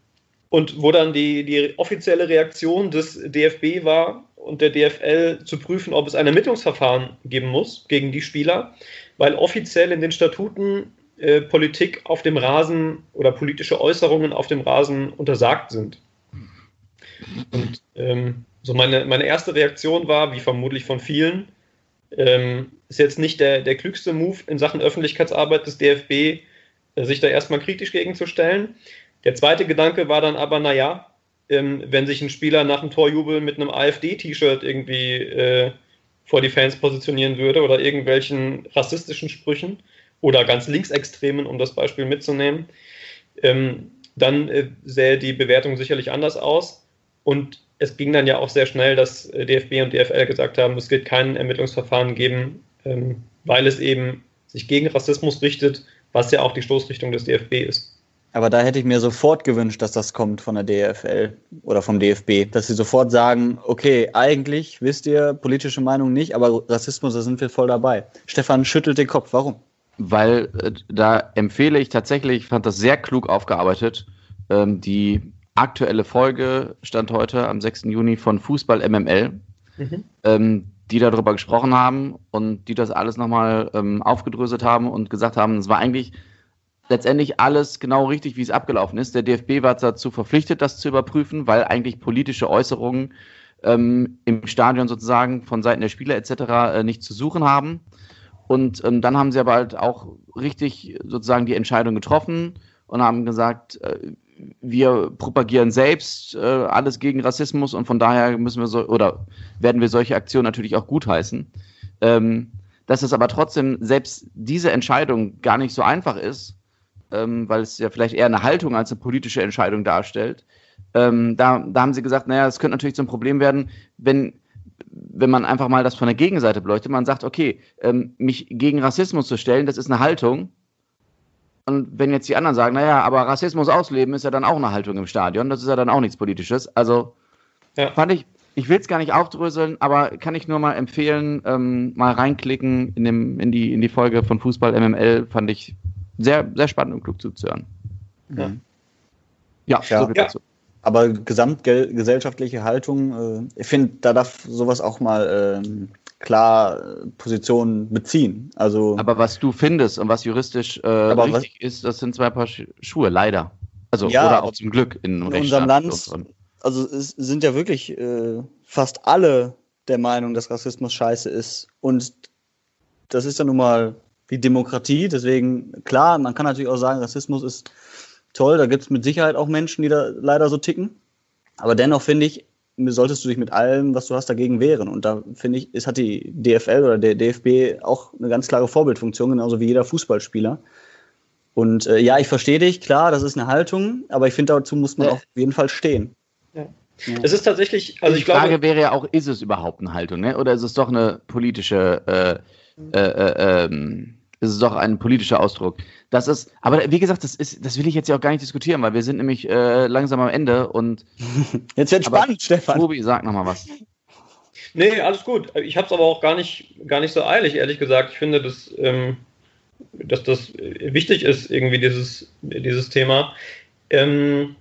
[SPEAKER 3] und wo dann die, die offizielle Reaktion des DFB war und der DFL zu prüfen, ob es ein Ermittlungsverfahren geben muss gegen die Spieler, weil offiziell in den Statuten äh, Politik auf dem Rasen oder politische Äußerungen auf dem Rasen untersagt sind. Und ähm, so meine, meine erste Reaktion war, wie vermutlich von vielen, ähm, ist jetzt nicht der, der klügste Move in Sachen Öffentlichkeitsarbeit des DFB, äh, sich da erstmal kritisch gegenzustellen. Der zweite Gedanke war dann aber, naja, ähm, wenn sich ein Spieler nach dem Torjubel mit einem AfD-T-Shirt irgendwie äh, vor die Fans positionieren würde oder irgendwelchen rassistischen Sprüchen oder ganz linksextremen, um das Beispiel mitzunehmen, ähm, dann äh, sähe die Bewertung sicherlich anders aus. Und es ging dann ja auch sehr schnell, dass äh, DFB und DFL gesagt haben, es wird kein Ermittlungsverfahren geben, ähm, weil es eben sich gegen Rassismus richtet, was ja auch die Stoßrichtung des DFB ist.
[SPEAKER 5] Aber da hätte ich mir sofort gewünscht, dass das kommt von der DFL oder vom DFB, dass sie sofort sagen, okay, eigentlich wisst ihr politische Meinung nicht, aber Rassismus, da sind wir voll dabei. Stefan schüttelt den Kopf. Warum?
[SPEAKER 4] Weil äh, da empfehle ich tatsächlich, ich fand das sehr klug aufgearbeitet, ähm, die aktuelle Folge stand heute am 6. Juni von Fußball MML. Mhm. Ähm, die darüber gesprochen haben und die das alles nochmal ähm, aufgedröselt haben und gesagt haben, es war eigentlich letztendlich alles genau richtig, wie es abgelaufen ist. Der DFB war dazu verpflichtet, das zu überprüfen, weil eigentlich politische Äußerungen ähm, im Stadion sozusagen von Seiten der Spieler etc. Äh, nicht zu suchen haben. Und ähm, dann haben sie aber halt auch richtig sozusagen die Entscheidung getroffen und haben gesagt, äh, wir propagieren selbst äh, alles gegen Rassismus und von daher müssen wir so oder werden wir solche Aktionen natürlich auch gutheißen. Ähm, dass es aber trotzdem selbst diese Entscheidung gar nicht so einfach ist, ähm, weil es ja vielleicht eher eine Haltung als eine politische Entscheidung darstellt. Ähm, da, da haben sie gesagt, naja, es könnte natürlich zum Problem werden, wenn, wenn man einfach mal das von der Gegenseite beleuchtet. Man sagt, okay, ähm, mich gegen Rassismus zu stellen, das ist eine Haltung. Und wenn jetzt die anderen sagen, naja, aber Rassismus ausleben ist ja dann auch eine Haltung im Stadion, das ist ja dann auch nichts Politisches. Also ja. fand ich, ich will es gar nicht aufdröseln, aber kann ich nur mal empfehlen, ähm, mal reinklicken in, dem, in, die, in die Folge von Fußball MML, fand ich sehr, sehr spannend und klug zuzuhören. Ja,
[SPEAKER 5] ja, ja. so viel dazu. Aber gesamtgesellschaftliche Haltung, äh, ich finde, da darf sowas auch mal äh, klar äh, Positionen beziehen. Also,
[SPEAKER 4] aber was du findest und was juristisch äh, richtig was, ist, das sind zwei Paar Schuhe, leider. Also, ja, oder auch zum Glück in,
[SPEAKER 5] in unserem Land. Also es sind ja wirklich äh, fast alle der Meinung, dass Rassismus scheiße ist. Und das ist ja nun mal die Demokratie. Deswegen, klar, man kann natürlich auch sagen, Rassismus ist toll. Da gibt es mit Sicherheit auch Menschen, die da leider so ticken. Aber dennoch finde ich, solltest du dich mit allem, was du hast, dagegen wehren. Und da finde ich, es hat die DFL oder der DFB auch eine ganz klare Vorbildfunktion, genauso wie jeder Fußballspieler. Und äh, ja, ich verstehe dich, klar, das ist eine Haltung, aber ich finde, dazu muss man ja. auf jeden Fall stehen.
[SPEAKER 3] Ja. Ja. Es ist tatsächlich,
[SPEAKER 4] also die ich Frage glaube, wäre ja auch, ist es überhaupt eine Haltung, ne? oder ist es doch eine politische, äh, äh, äh, ähm, ist es doch ein politischer Ausdruck? Das ist, aber wie gesagt, das ist, das will ich jetzt ja auch gar nicht diskutieren, weil wir sind nämlich äh, langsam am Ende und. [laughs]
[SPEAKER 5] Jetzt wird spannend, Stefan.
[SPEAKER 4] Tobi, sag nochmal was.
[SPEAKER 3] Nee, alles gut. Ich habe es aber auch gar nicht, gar nicht so eilig, ehrlich gesagt. Ich finde, dass, ähm, dass das wichtig ist, irgendwie dieses, dieses Thema. Ähm,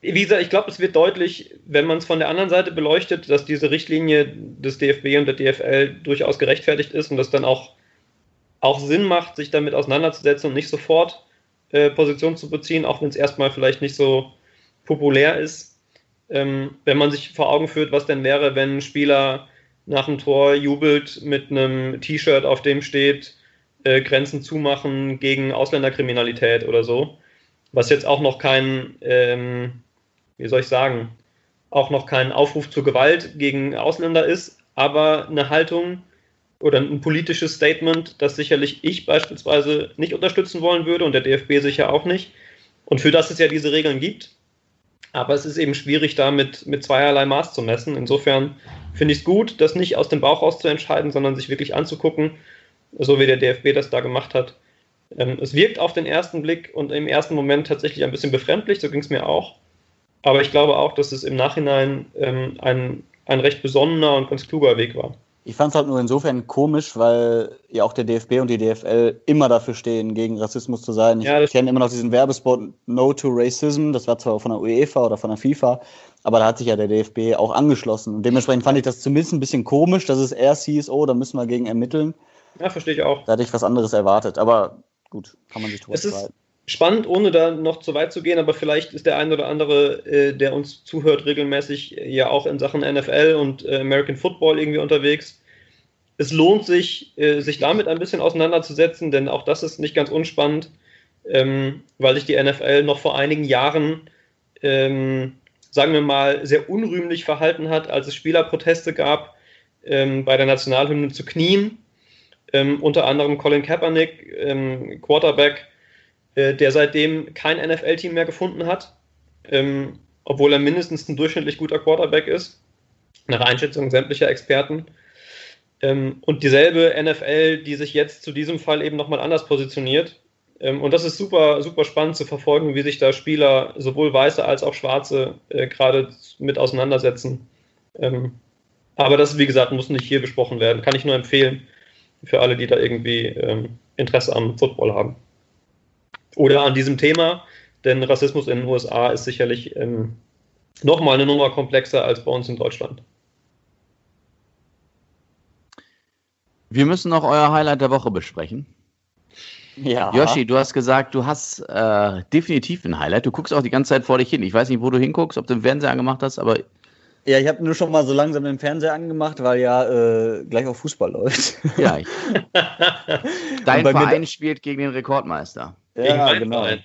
[SPEAKER 3] wie gesagt, ich glaube, es wird deutlich, wenn man es von der anderen Seite beleuchtet, dass diese Richtlinie des DFB und der DFL durchaus gerechtfertigt ist und dass dann auch auch Sinn macht, sich damit auseinanderzusetzen und nicht sofort äh, Position zu beziehen, auch wenn es erstmal vielleicht nicht so populär ist. Ähm, wenn man sich vor Augen führt, was denn wäre, wenn ein Spieler nach dem Tor jubelt mit einem T-Shirt, auf dem steht, äh, Grenzen zumachen gegen Ausländerkriminalität oder so, was jetzt auch noch kein, ähm, wie soll ich sagen, auch noch kein Aufruf zur Gewalt gegen Ausländer ist, aber eine Haltung, oder ein politisches Statement, das sicherlich ich beispielsweise nicht unterstützen wollen würde und der DFB sicher auch nicht. Und für das es ja diese Regeln gibt. Aber es ist eben schwierig, da mit, mit zweierlei Maß zu messen. Insofern finde ich es gut, das nicht aus dem Bauch raus zu entscheiden, sondern sich wirklich anzugucken, so wie der DFB das da gemacht hat. Ähm, es wirkt auf den ersten Blick und im ersten Moment tatsächlich ein bisschen befremdlich, so ging es mir auch. Aber ich glaube auch, dass es im Nachhinein ähm, ein, ein recht besonnener und ganz kluger Weg war.
[SPEAKER 5] Ich fand es halt nur insofern komisch, weil ja auch der DFB und die DFL immer dafür stehen, gegen Rassismus zu sein. Ich ja, kenne immer noch diesen Werbespot No to Racism, das war zwar von der UEFA oder von der FIFA, aber da hat sich ja der DFB auch angeschlossen. Und dementsprechend fand ich das zumindest ein bisschen komisch, dass es erst hieß, oh, da müssen wir gegen ermitteln.
[SPEAKER 3] Ja, verstehe ich auch.
[SPEAKER 5] Da hatte ich was anderes erwartet, aber gut, kann man sich drüber
[SPEAKER 3] streiten spannend, ohne da noch zu weit zu gehen, aber vielleicht ist der ein oder andere, äh, der uns zuhört, regelmäßig äh, ja auch in Sachen NFL und äh, American Football irgendwie unterwegs. Es lohnt sich, äh, sich damit ein bisschen auseinanderzusetzen, denn auch das ist nicht ganz unspannend, ähm, weil sich die NFL noch vor einigen Jahren, ähm, sagen wir mal, sehr unrühmlich verhalten hat, als es Spielerproteste gab, ähm, bei der Nationalhymne zu knien. Ähm, unter anderem Colin Kaepernick, ähm, Quarterback, äh, der seitdem kein NFL-Team mehr gefunden hat, ähm, obwohl er mindestens ein durchschnittlich guter Quarterback ist, nach Einschätzung sämtlicher Experten. Ähm, und dieselbe NFL, die sich jetzt zu diesem Fall eben nochmal anders positioniert. Ähm, und das ist super, super spannend zu verfolgen, wie sich da Spieler, sowohl Weiße als auch Schwarze, äh, gerade mit auseinandersetzen. Ähm, aber das, wie gesagt, muss nicht hier besprochen werden. Kann ich nur empfehlen für alle, die da irgendwie ähm, Interesse am Football haben oder an diesem Thema, denn Rassismus in den USA ist sicherlich ähm, nochmal eine Nummer komplexer als bei uns in Deutschland.
[SPEAKER 4] Wir müssen noch euer Highlight der Woche besprechen.
[SPEAKER 5] Ja.
[SPEAKER 4] Yoshi, du hast gesagt, du hast äh, definitiv ein Highlight. Du guckst auch die ganze Zeit vor dich hin. Ich weiß nicht, wo du hinguckst, ob du den Fernseher angemacht hast, aber
[SPEAKER 5] Ja, ich habe nur schon mal so langsam den Fernseher angemacht, weil ja äh, gleich auch Fußball [laughs] läuft.
[SPEAKER 4] ja, ich, dein Verein spielt gegen den Rekordmeister.
[SPEAKER 3] Gegen
[SPEAKER 5] ja,
[SPEAKER 3] meinen
[SPEAKER 5] genau.
[SPEAKER 3] Verein.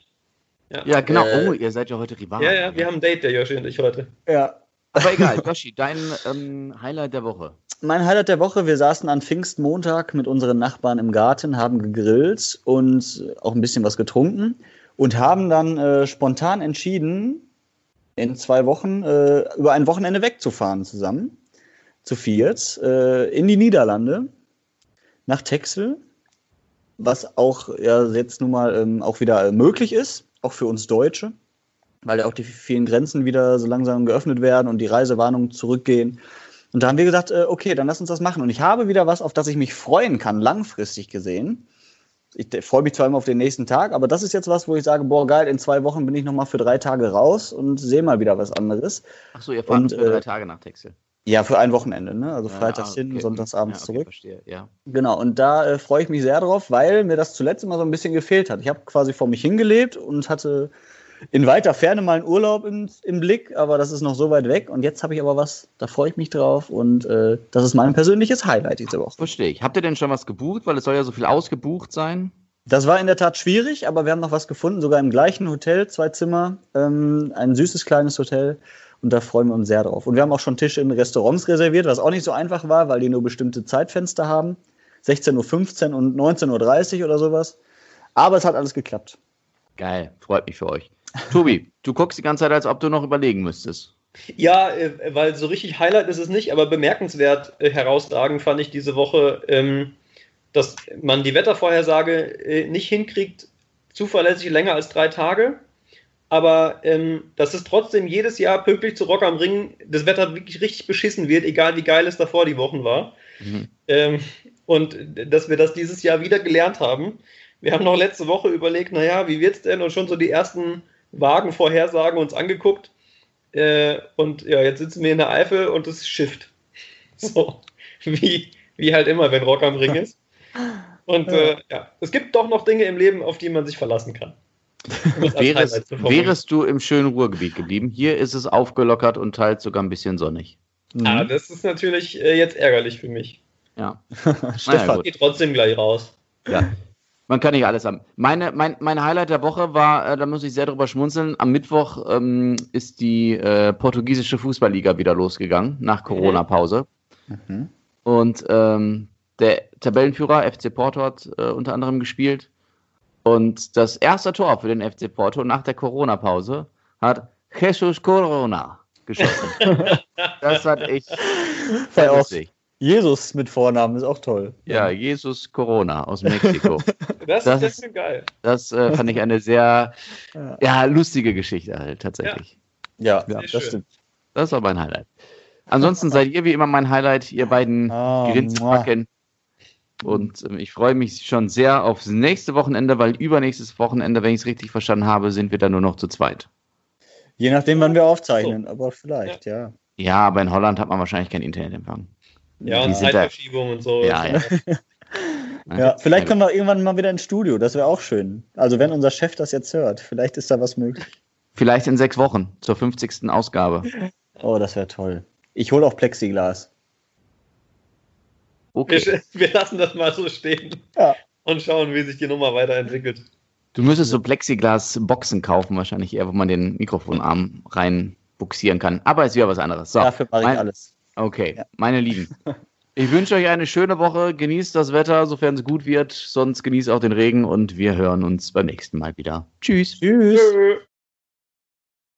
[SPEAKER 4] Ja, genau.
[SPEAKER 5] Äh,
[SPEAKER 4] oh, ihr seid ja heute Rivalen.
[SPEAKER 3] Ja, ja, wir haben ein Date, der Joshi und ich heute.
[SPEAKER 5] Ja.
[SPEAKER 4] Aber egal, Yoshi, dein ähm, Highlight der Woche.
[SPEAKER 5] Mein Highlight der Woche, wir saßen an Pfingstmontag mit unseren Nachbarn im Garten, haben gegrillt und auch ein bisschen was getrunken und haben dann äh, spontan entschieden, in zwei Wochen äh, über ein Wochenende wegzufahren zusammen, zu viert, äh, in die Niederlande, nach Texel, was auch ja, jetzt nun mal ähm, auch wieder äh, möglich ist, auch für uns Deutsche, weil ja auch die vielen Grenzen wieder so langsam geöffnet werden und die Reisewarnungen zurückgehen. Und da haben wir gesagt, äh, okay, dann lass uns das machen. Und ich habe wieder was, auf das ich mich freuen kann, langfristig gesehen. Ich freue mich zwar immer auf den nächsten Tag, aber das ist jetzt was, wo ich sage, boah, geil, in zwei Wochen bin ich nochmal für drei Tage raus und sehe mal wieder was anderes.
[SPEAKER 4] Achso, ihr fahrt
[SPEAKER 5] Und,
[SPEAKER 4] für drei
[SPEAKER 5] äh,
[SPEAKER 4] Tage nach Texel.
[SPEAKER 5] Ja, für ein Wochenende, ne? Also
[SPEAKER 4] Ja,
[SPEAKER 5] freitags
[SPEAKER 4] okay.
[SPEAKER 5] hin, sonntags abends
[SPEAKER 4] ja, okay,
[SPEAKER 5] zurück.
[SPEAKER 4] Verstehe, ja.
[SPEAKER 5] Genau, und da äh, freue ich mich sehr drauf, weil mir das zuletzt immer so ein bisschen gefehlt hat. Ich habe quasi vor mich hingelebt und hatte in weiter Ferne mal einen Urlaub im, im Blick, aber das ist noch so weit weg. Und jetzt habe ich aber was, da freue ich mich drauf und äh, das ist mein persönliches Highlight diese Woche.
[SPEAKER 4] Verstehe ich. Habt ihr denn schon was gebucht? Weil es soll ja so viel ausgebucht sein.
[SPEAKER 5] Das war in der Tat schwierig, aber wir haben noch was gefunden, sogar im gleichen Hotel, zwei Zimmer, ähm, ein süßes kleines Hotel. Und da freuen wir uns sehr drauf. Und wir haben auch schon Tische in Restaurants reserviert, was auch nicht so einfach war, weil die nur bestimmte Zeitfenster haben. 16.15 Uhr und 19.30 Uhr oder sowas. Aber es hat alles geklappt.
[SPEAKER 4] Geil, freut mich für euch. Tobi, [laughs] du guckst die ganze Zeit, als ob du noch überlegen müsstest.
[SPEAKER 3] Ja, äh, weil so richtig Highlight ist es nicht, aber bemerkenswert äh, herausragend fand ich diese Woche, ähm, dass man die Wettervorhersage äh, nicht hinkriegt, zuverlässig länger als drei Tage. Aber ähm, dass es trotzdem jedes Jahr pünktlich zu Rock am Ring das Wetter wirklich richtig beschissen wird, egal wie geil es davor die Wochen war.
[SPEAKER 4] Mhm.
[SPEAKER 3] Ähm, und dass wir das dieses Jahr wieder gelernt haben. Wir haben noch letzte Woche überlegt, naja, wie wird's denn? Und schon so die ersten Wagenvorhersagen uns angeguckt. Äh, und ja, jetzt sitzen wir in der Eifel und es schifft. [laughs] So, wie, wie halt immer, wenn Rock am Ring ist. Und äh, ja, es gibt doch noch Dinge im Leben, auf die man sich verlassen kann. [laughs]
[SPEAKER 4] Wärest, wärest du im schönen Ruhrgebiet geblieben? Hier ist es aufgelockert und teils sogar ein bisschen sonnig.
[SPEAKER 3] Ah, das ist natürlich äh, jetzt ärgerlich für mich.
[SPEAKER 4] Ja. [laughs]
[SPEAKER 5] Stefan.
[SPEAKER 4] gut.
[SPEAKER 3] Geht trotzdem gleich raus.
[SPEAKER 4] Ja. Man kann nicht alles haben. Meine, mein, mein Highlight der Woche war, äh, da muss ich sehr drüber schmunzeln, am Mittwoch ähm, ist die äh, portugiesische Fußballliga wieder losgegangen, nach Corona-Pause.
[SPEAKER 5] Mhm.
[SPEAKER 4] Und ähm, der Tabellenführer FC Porto hat äh, unter anderem gespielt. Und das erste Tor für den FC Porto nach der Corona-Pause hat Jesus Corona geschossen. [laughs] das hat ich sehr
[SPEAKER 5] Ja,
[SPEAKER 4] lustig.
[SPEAKER 5] Jesus mit Vornamen ist auch toll.
[SPEAKER 4] Ja, Jesus Corona aus Mexiko. [laughs]
[SPEAKER 3] Das,
[SPEAKER 4] Das
[SPEAKER 3] ist
[SPEAKER 4] ist-
[SPEAKER 3] ja geil.
[SPEAKER 4] Das äh, fand ich eine sehr
[SPEAKER 5] Ja.
[SPEAKER 4] ja, lustige Geschichte halt tatsächlich.
[SPEAKER 5] Ja,
[SPEAKER 3] Sehr
[SPEAKER 5] das
[SPEAKER 3] schön.
[SPEAKER 5] stimmt.
[SPEAKER 4] Das war mein Highlight. Ansonsten seid ihr wie immer mein Highlight, ihr beiden
[SPEAKER 5] Ah,
[SPEAKER 4] Grinzbacken. Und ähm, ich freue mich schon sehr aufs nächste Wochenende, weil übernächstes Wochenende, wenn ich es richtig verstanden habe, sind wir dann nur noch zu zweit.
[SPEAKER 5] Je nachdem, wann wir aufzeichnen, aber vielleicht, ja.
[SPEAKER 4] Ja, aber in Holland hat man wahrscheinlich keinen Internetempfang.
[SPEAKER 3] Ja,
[SPEAKER 4] Die
[SPEAKER 3] und
[SPEAKER 4] da-
[SPEAKER 3] Zeitverschiebung und so.
[SPEAKER 4] Ja, [laughs] ja.
[SPEAKER 5] Ja, vielleicht kommen wir irgendwann mal wieder ins Studio, das wäre auch schön. Also wenn unser Chef das jetzt hört, vielleicht ist da was möglich.
[SPEAKER 4] Vielleicht in sechs Wochen zur 50. Ausgabe.
[SPEAKER 5] Oh, das wäre toll. Ich hole auch Plexiglas.
[SPEAKER 4] Okay.
[SPEAKER 3] Wir, wir lassen das mal so stehen
[SPEAKER 5] Ja.
[SPEAKER 3] und schauen, wie sich die Nummer weiterentwickelt.
[SPEAKER 4] Du müsstest so Plexiglas-Boxen kaufen, wahrscheinlich eher, wo man den Mikrofonarm rein buxieren kann. Aber ist wieder was anderes. So,
[SPEAKER 5] Dafür mache ich
[SPEAKER 4] mein-
[SPEAKER 5] alles.
[SPEAKER 4] Okay,
[SPEAKER 5] Ja.
[SPEAKER 4] meine Lieben. [laughs] Ich wünsche euch eine schöne Woche. Genießt das Wetter, sofern es gut wird. Sonst genießt auch den Regen und wir hören uns beim nächsten Mal wieder. Tschüss.
[SPEAKER 5] Tschüss.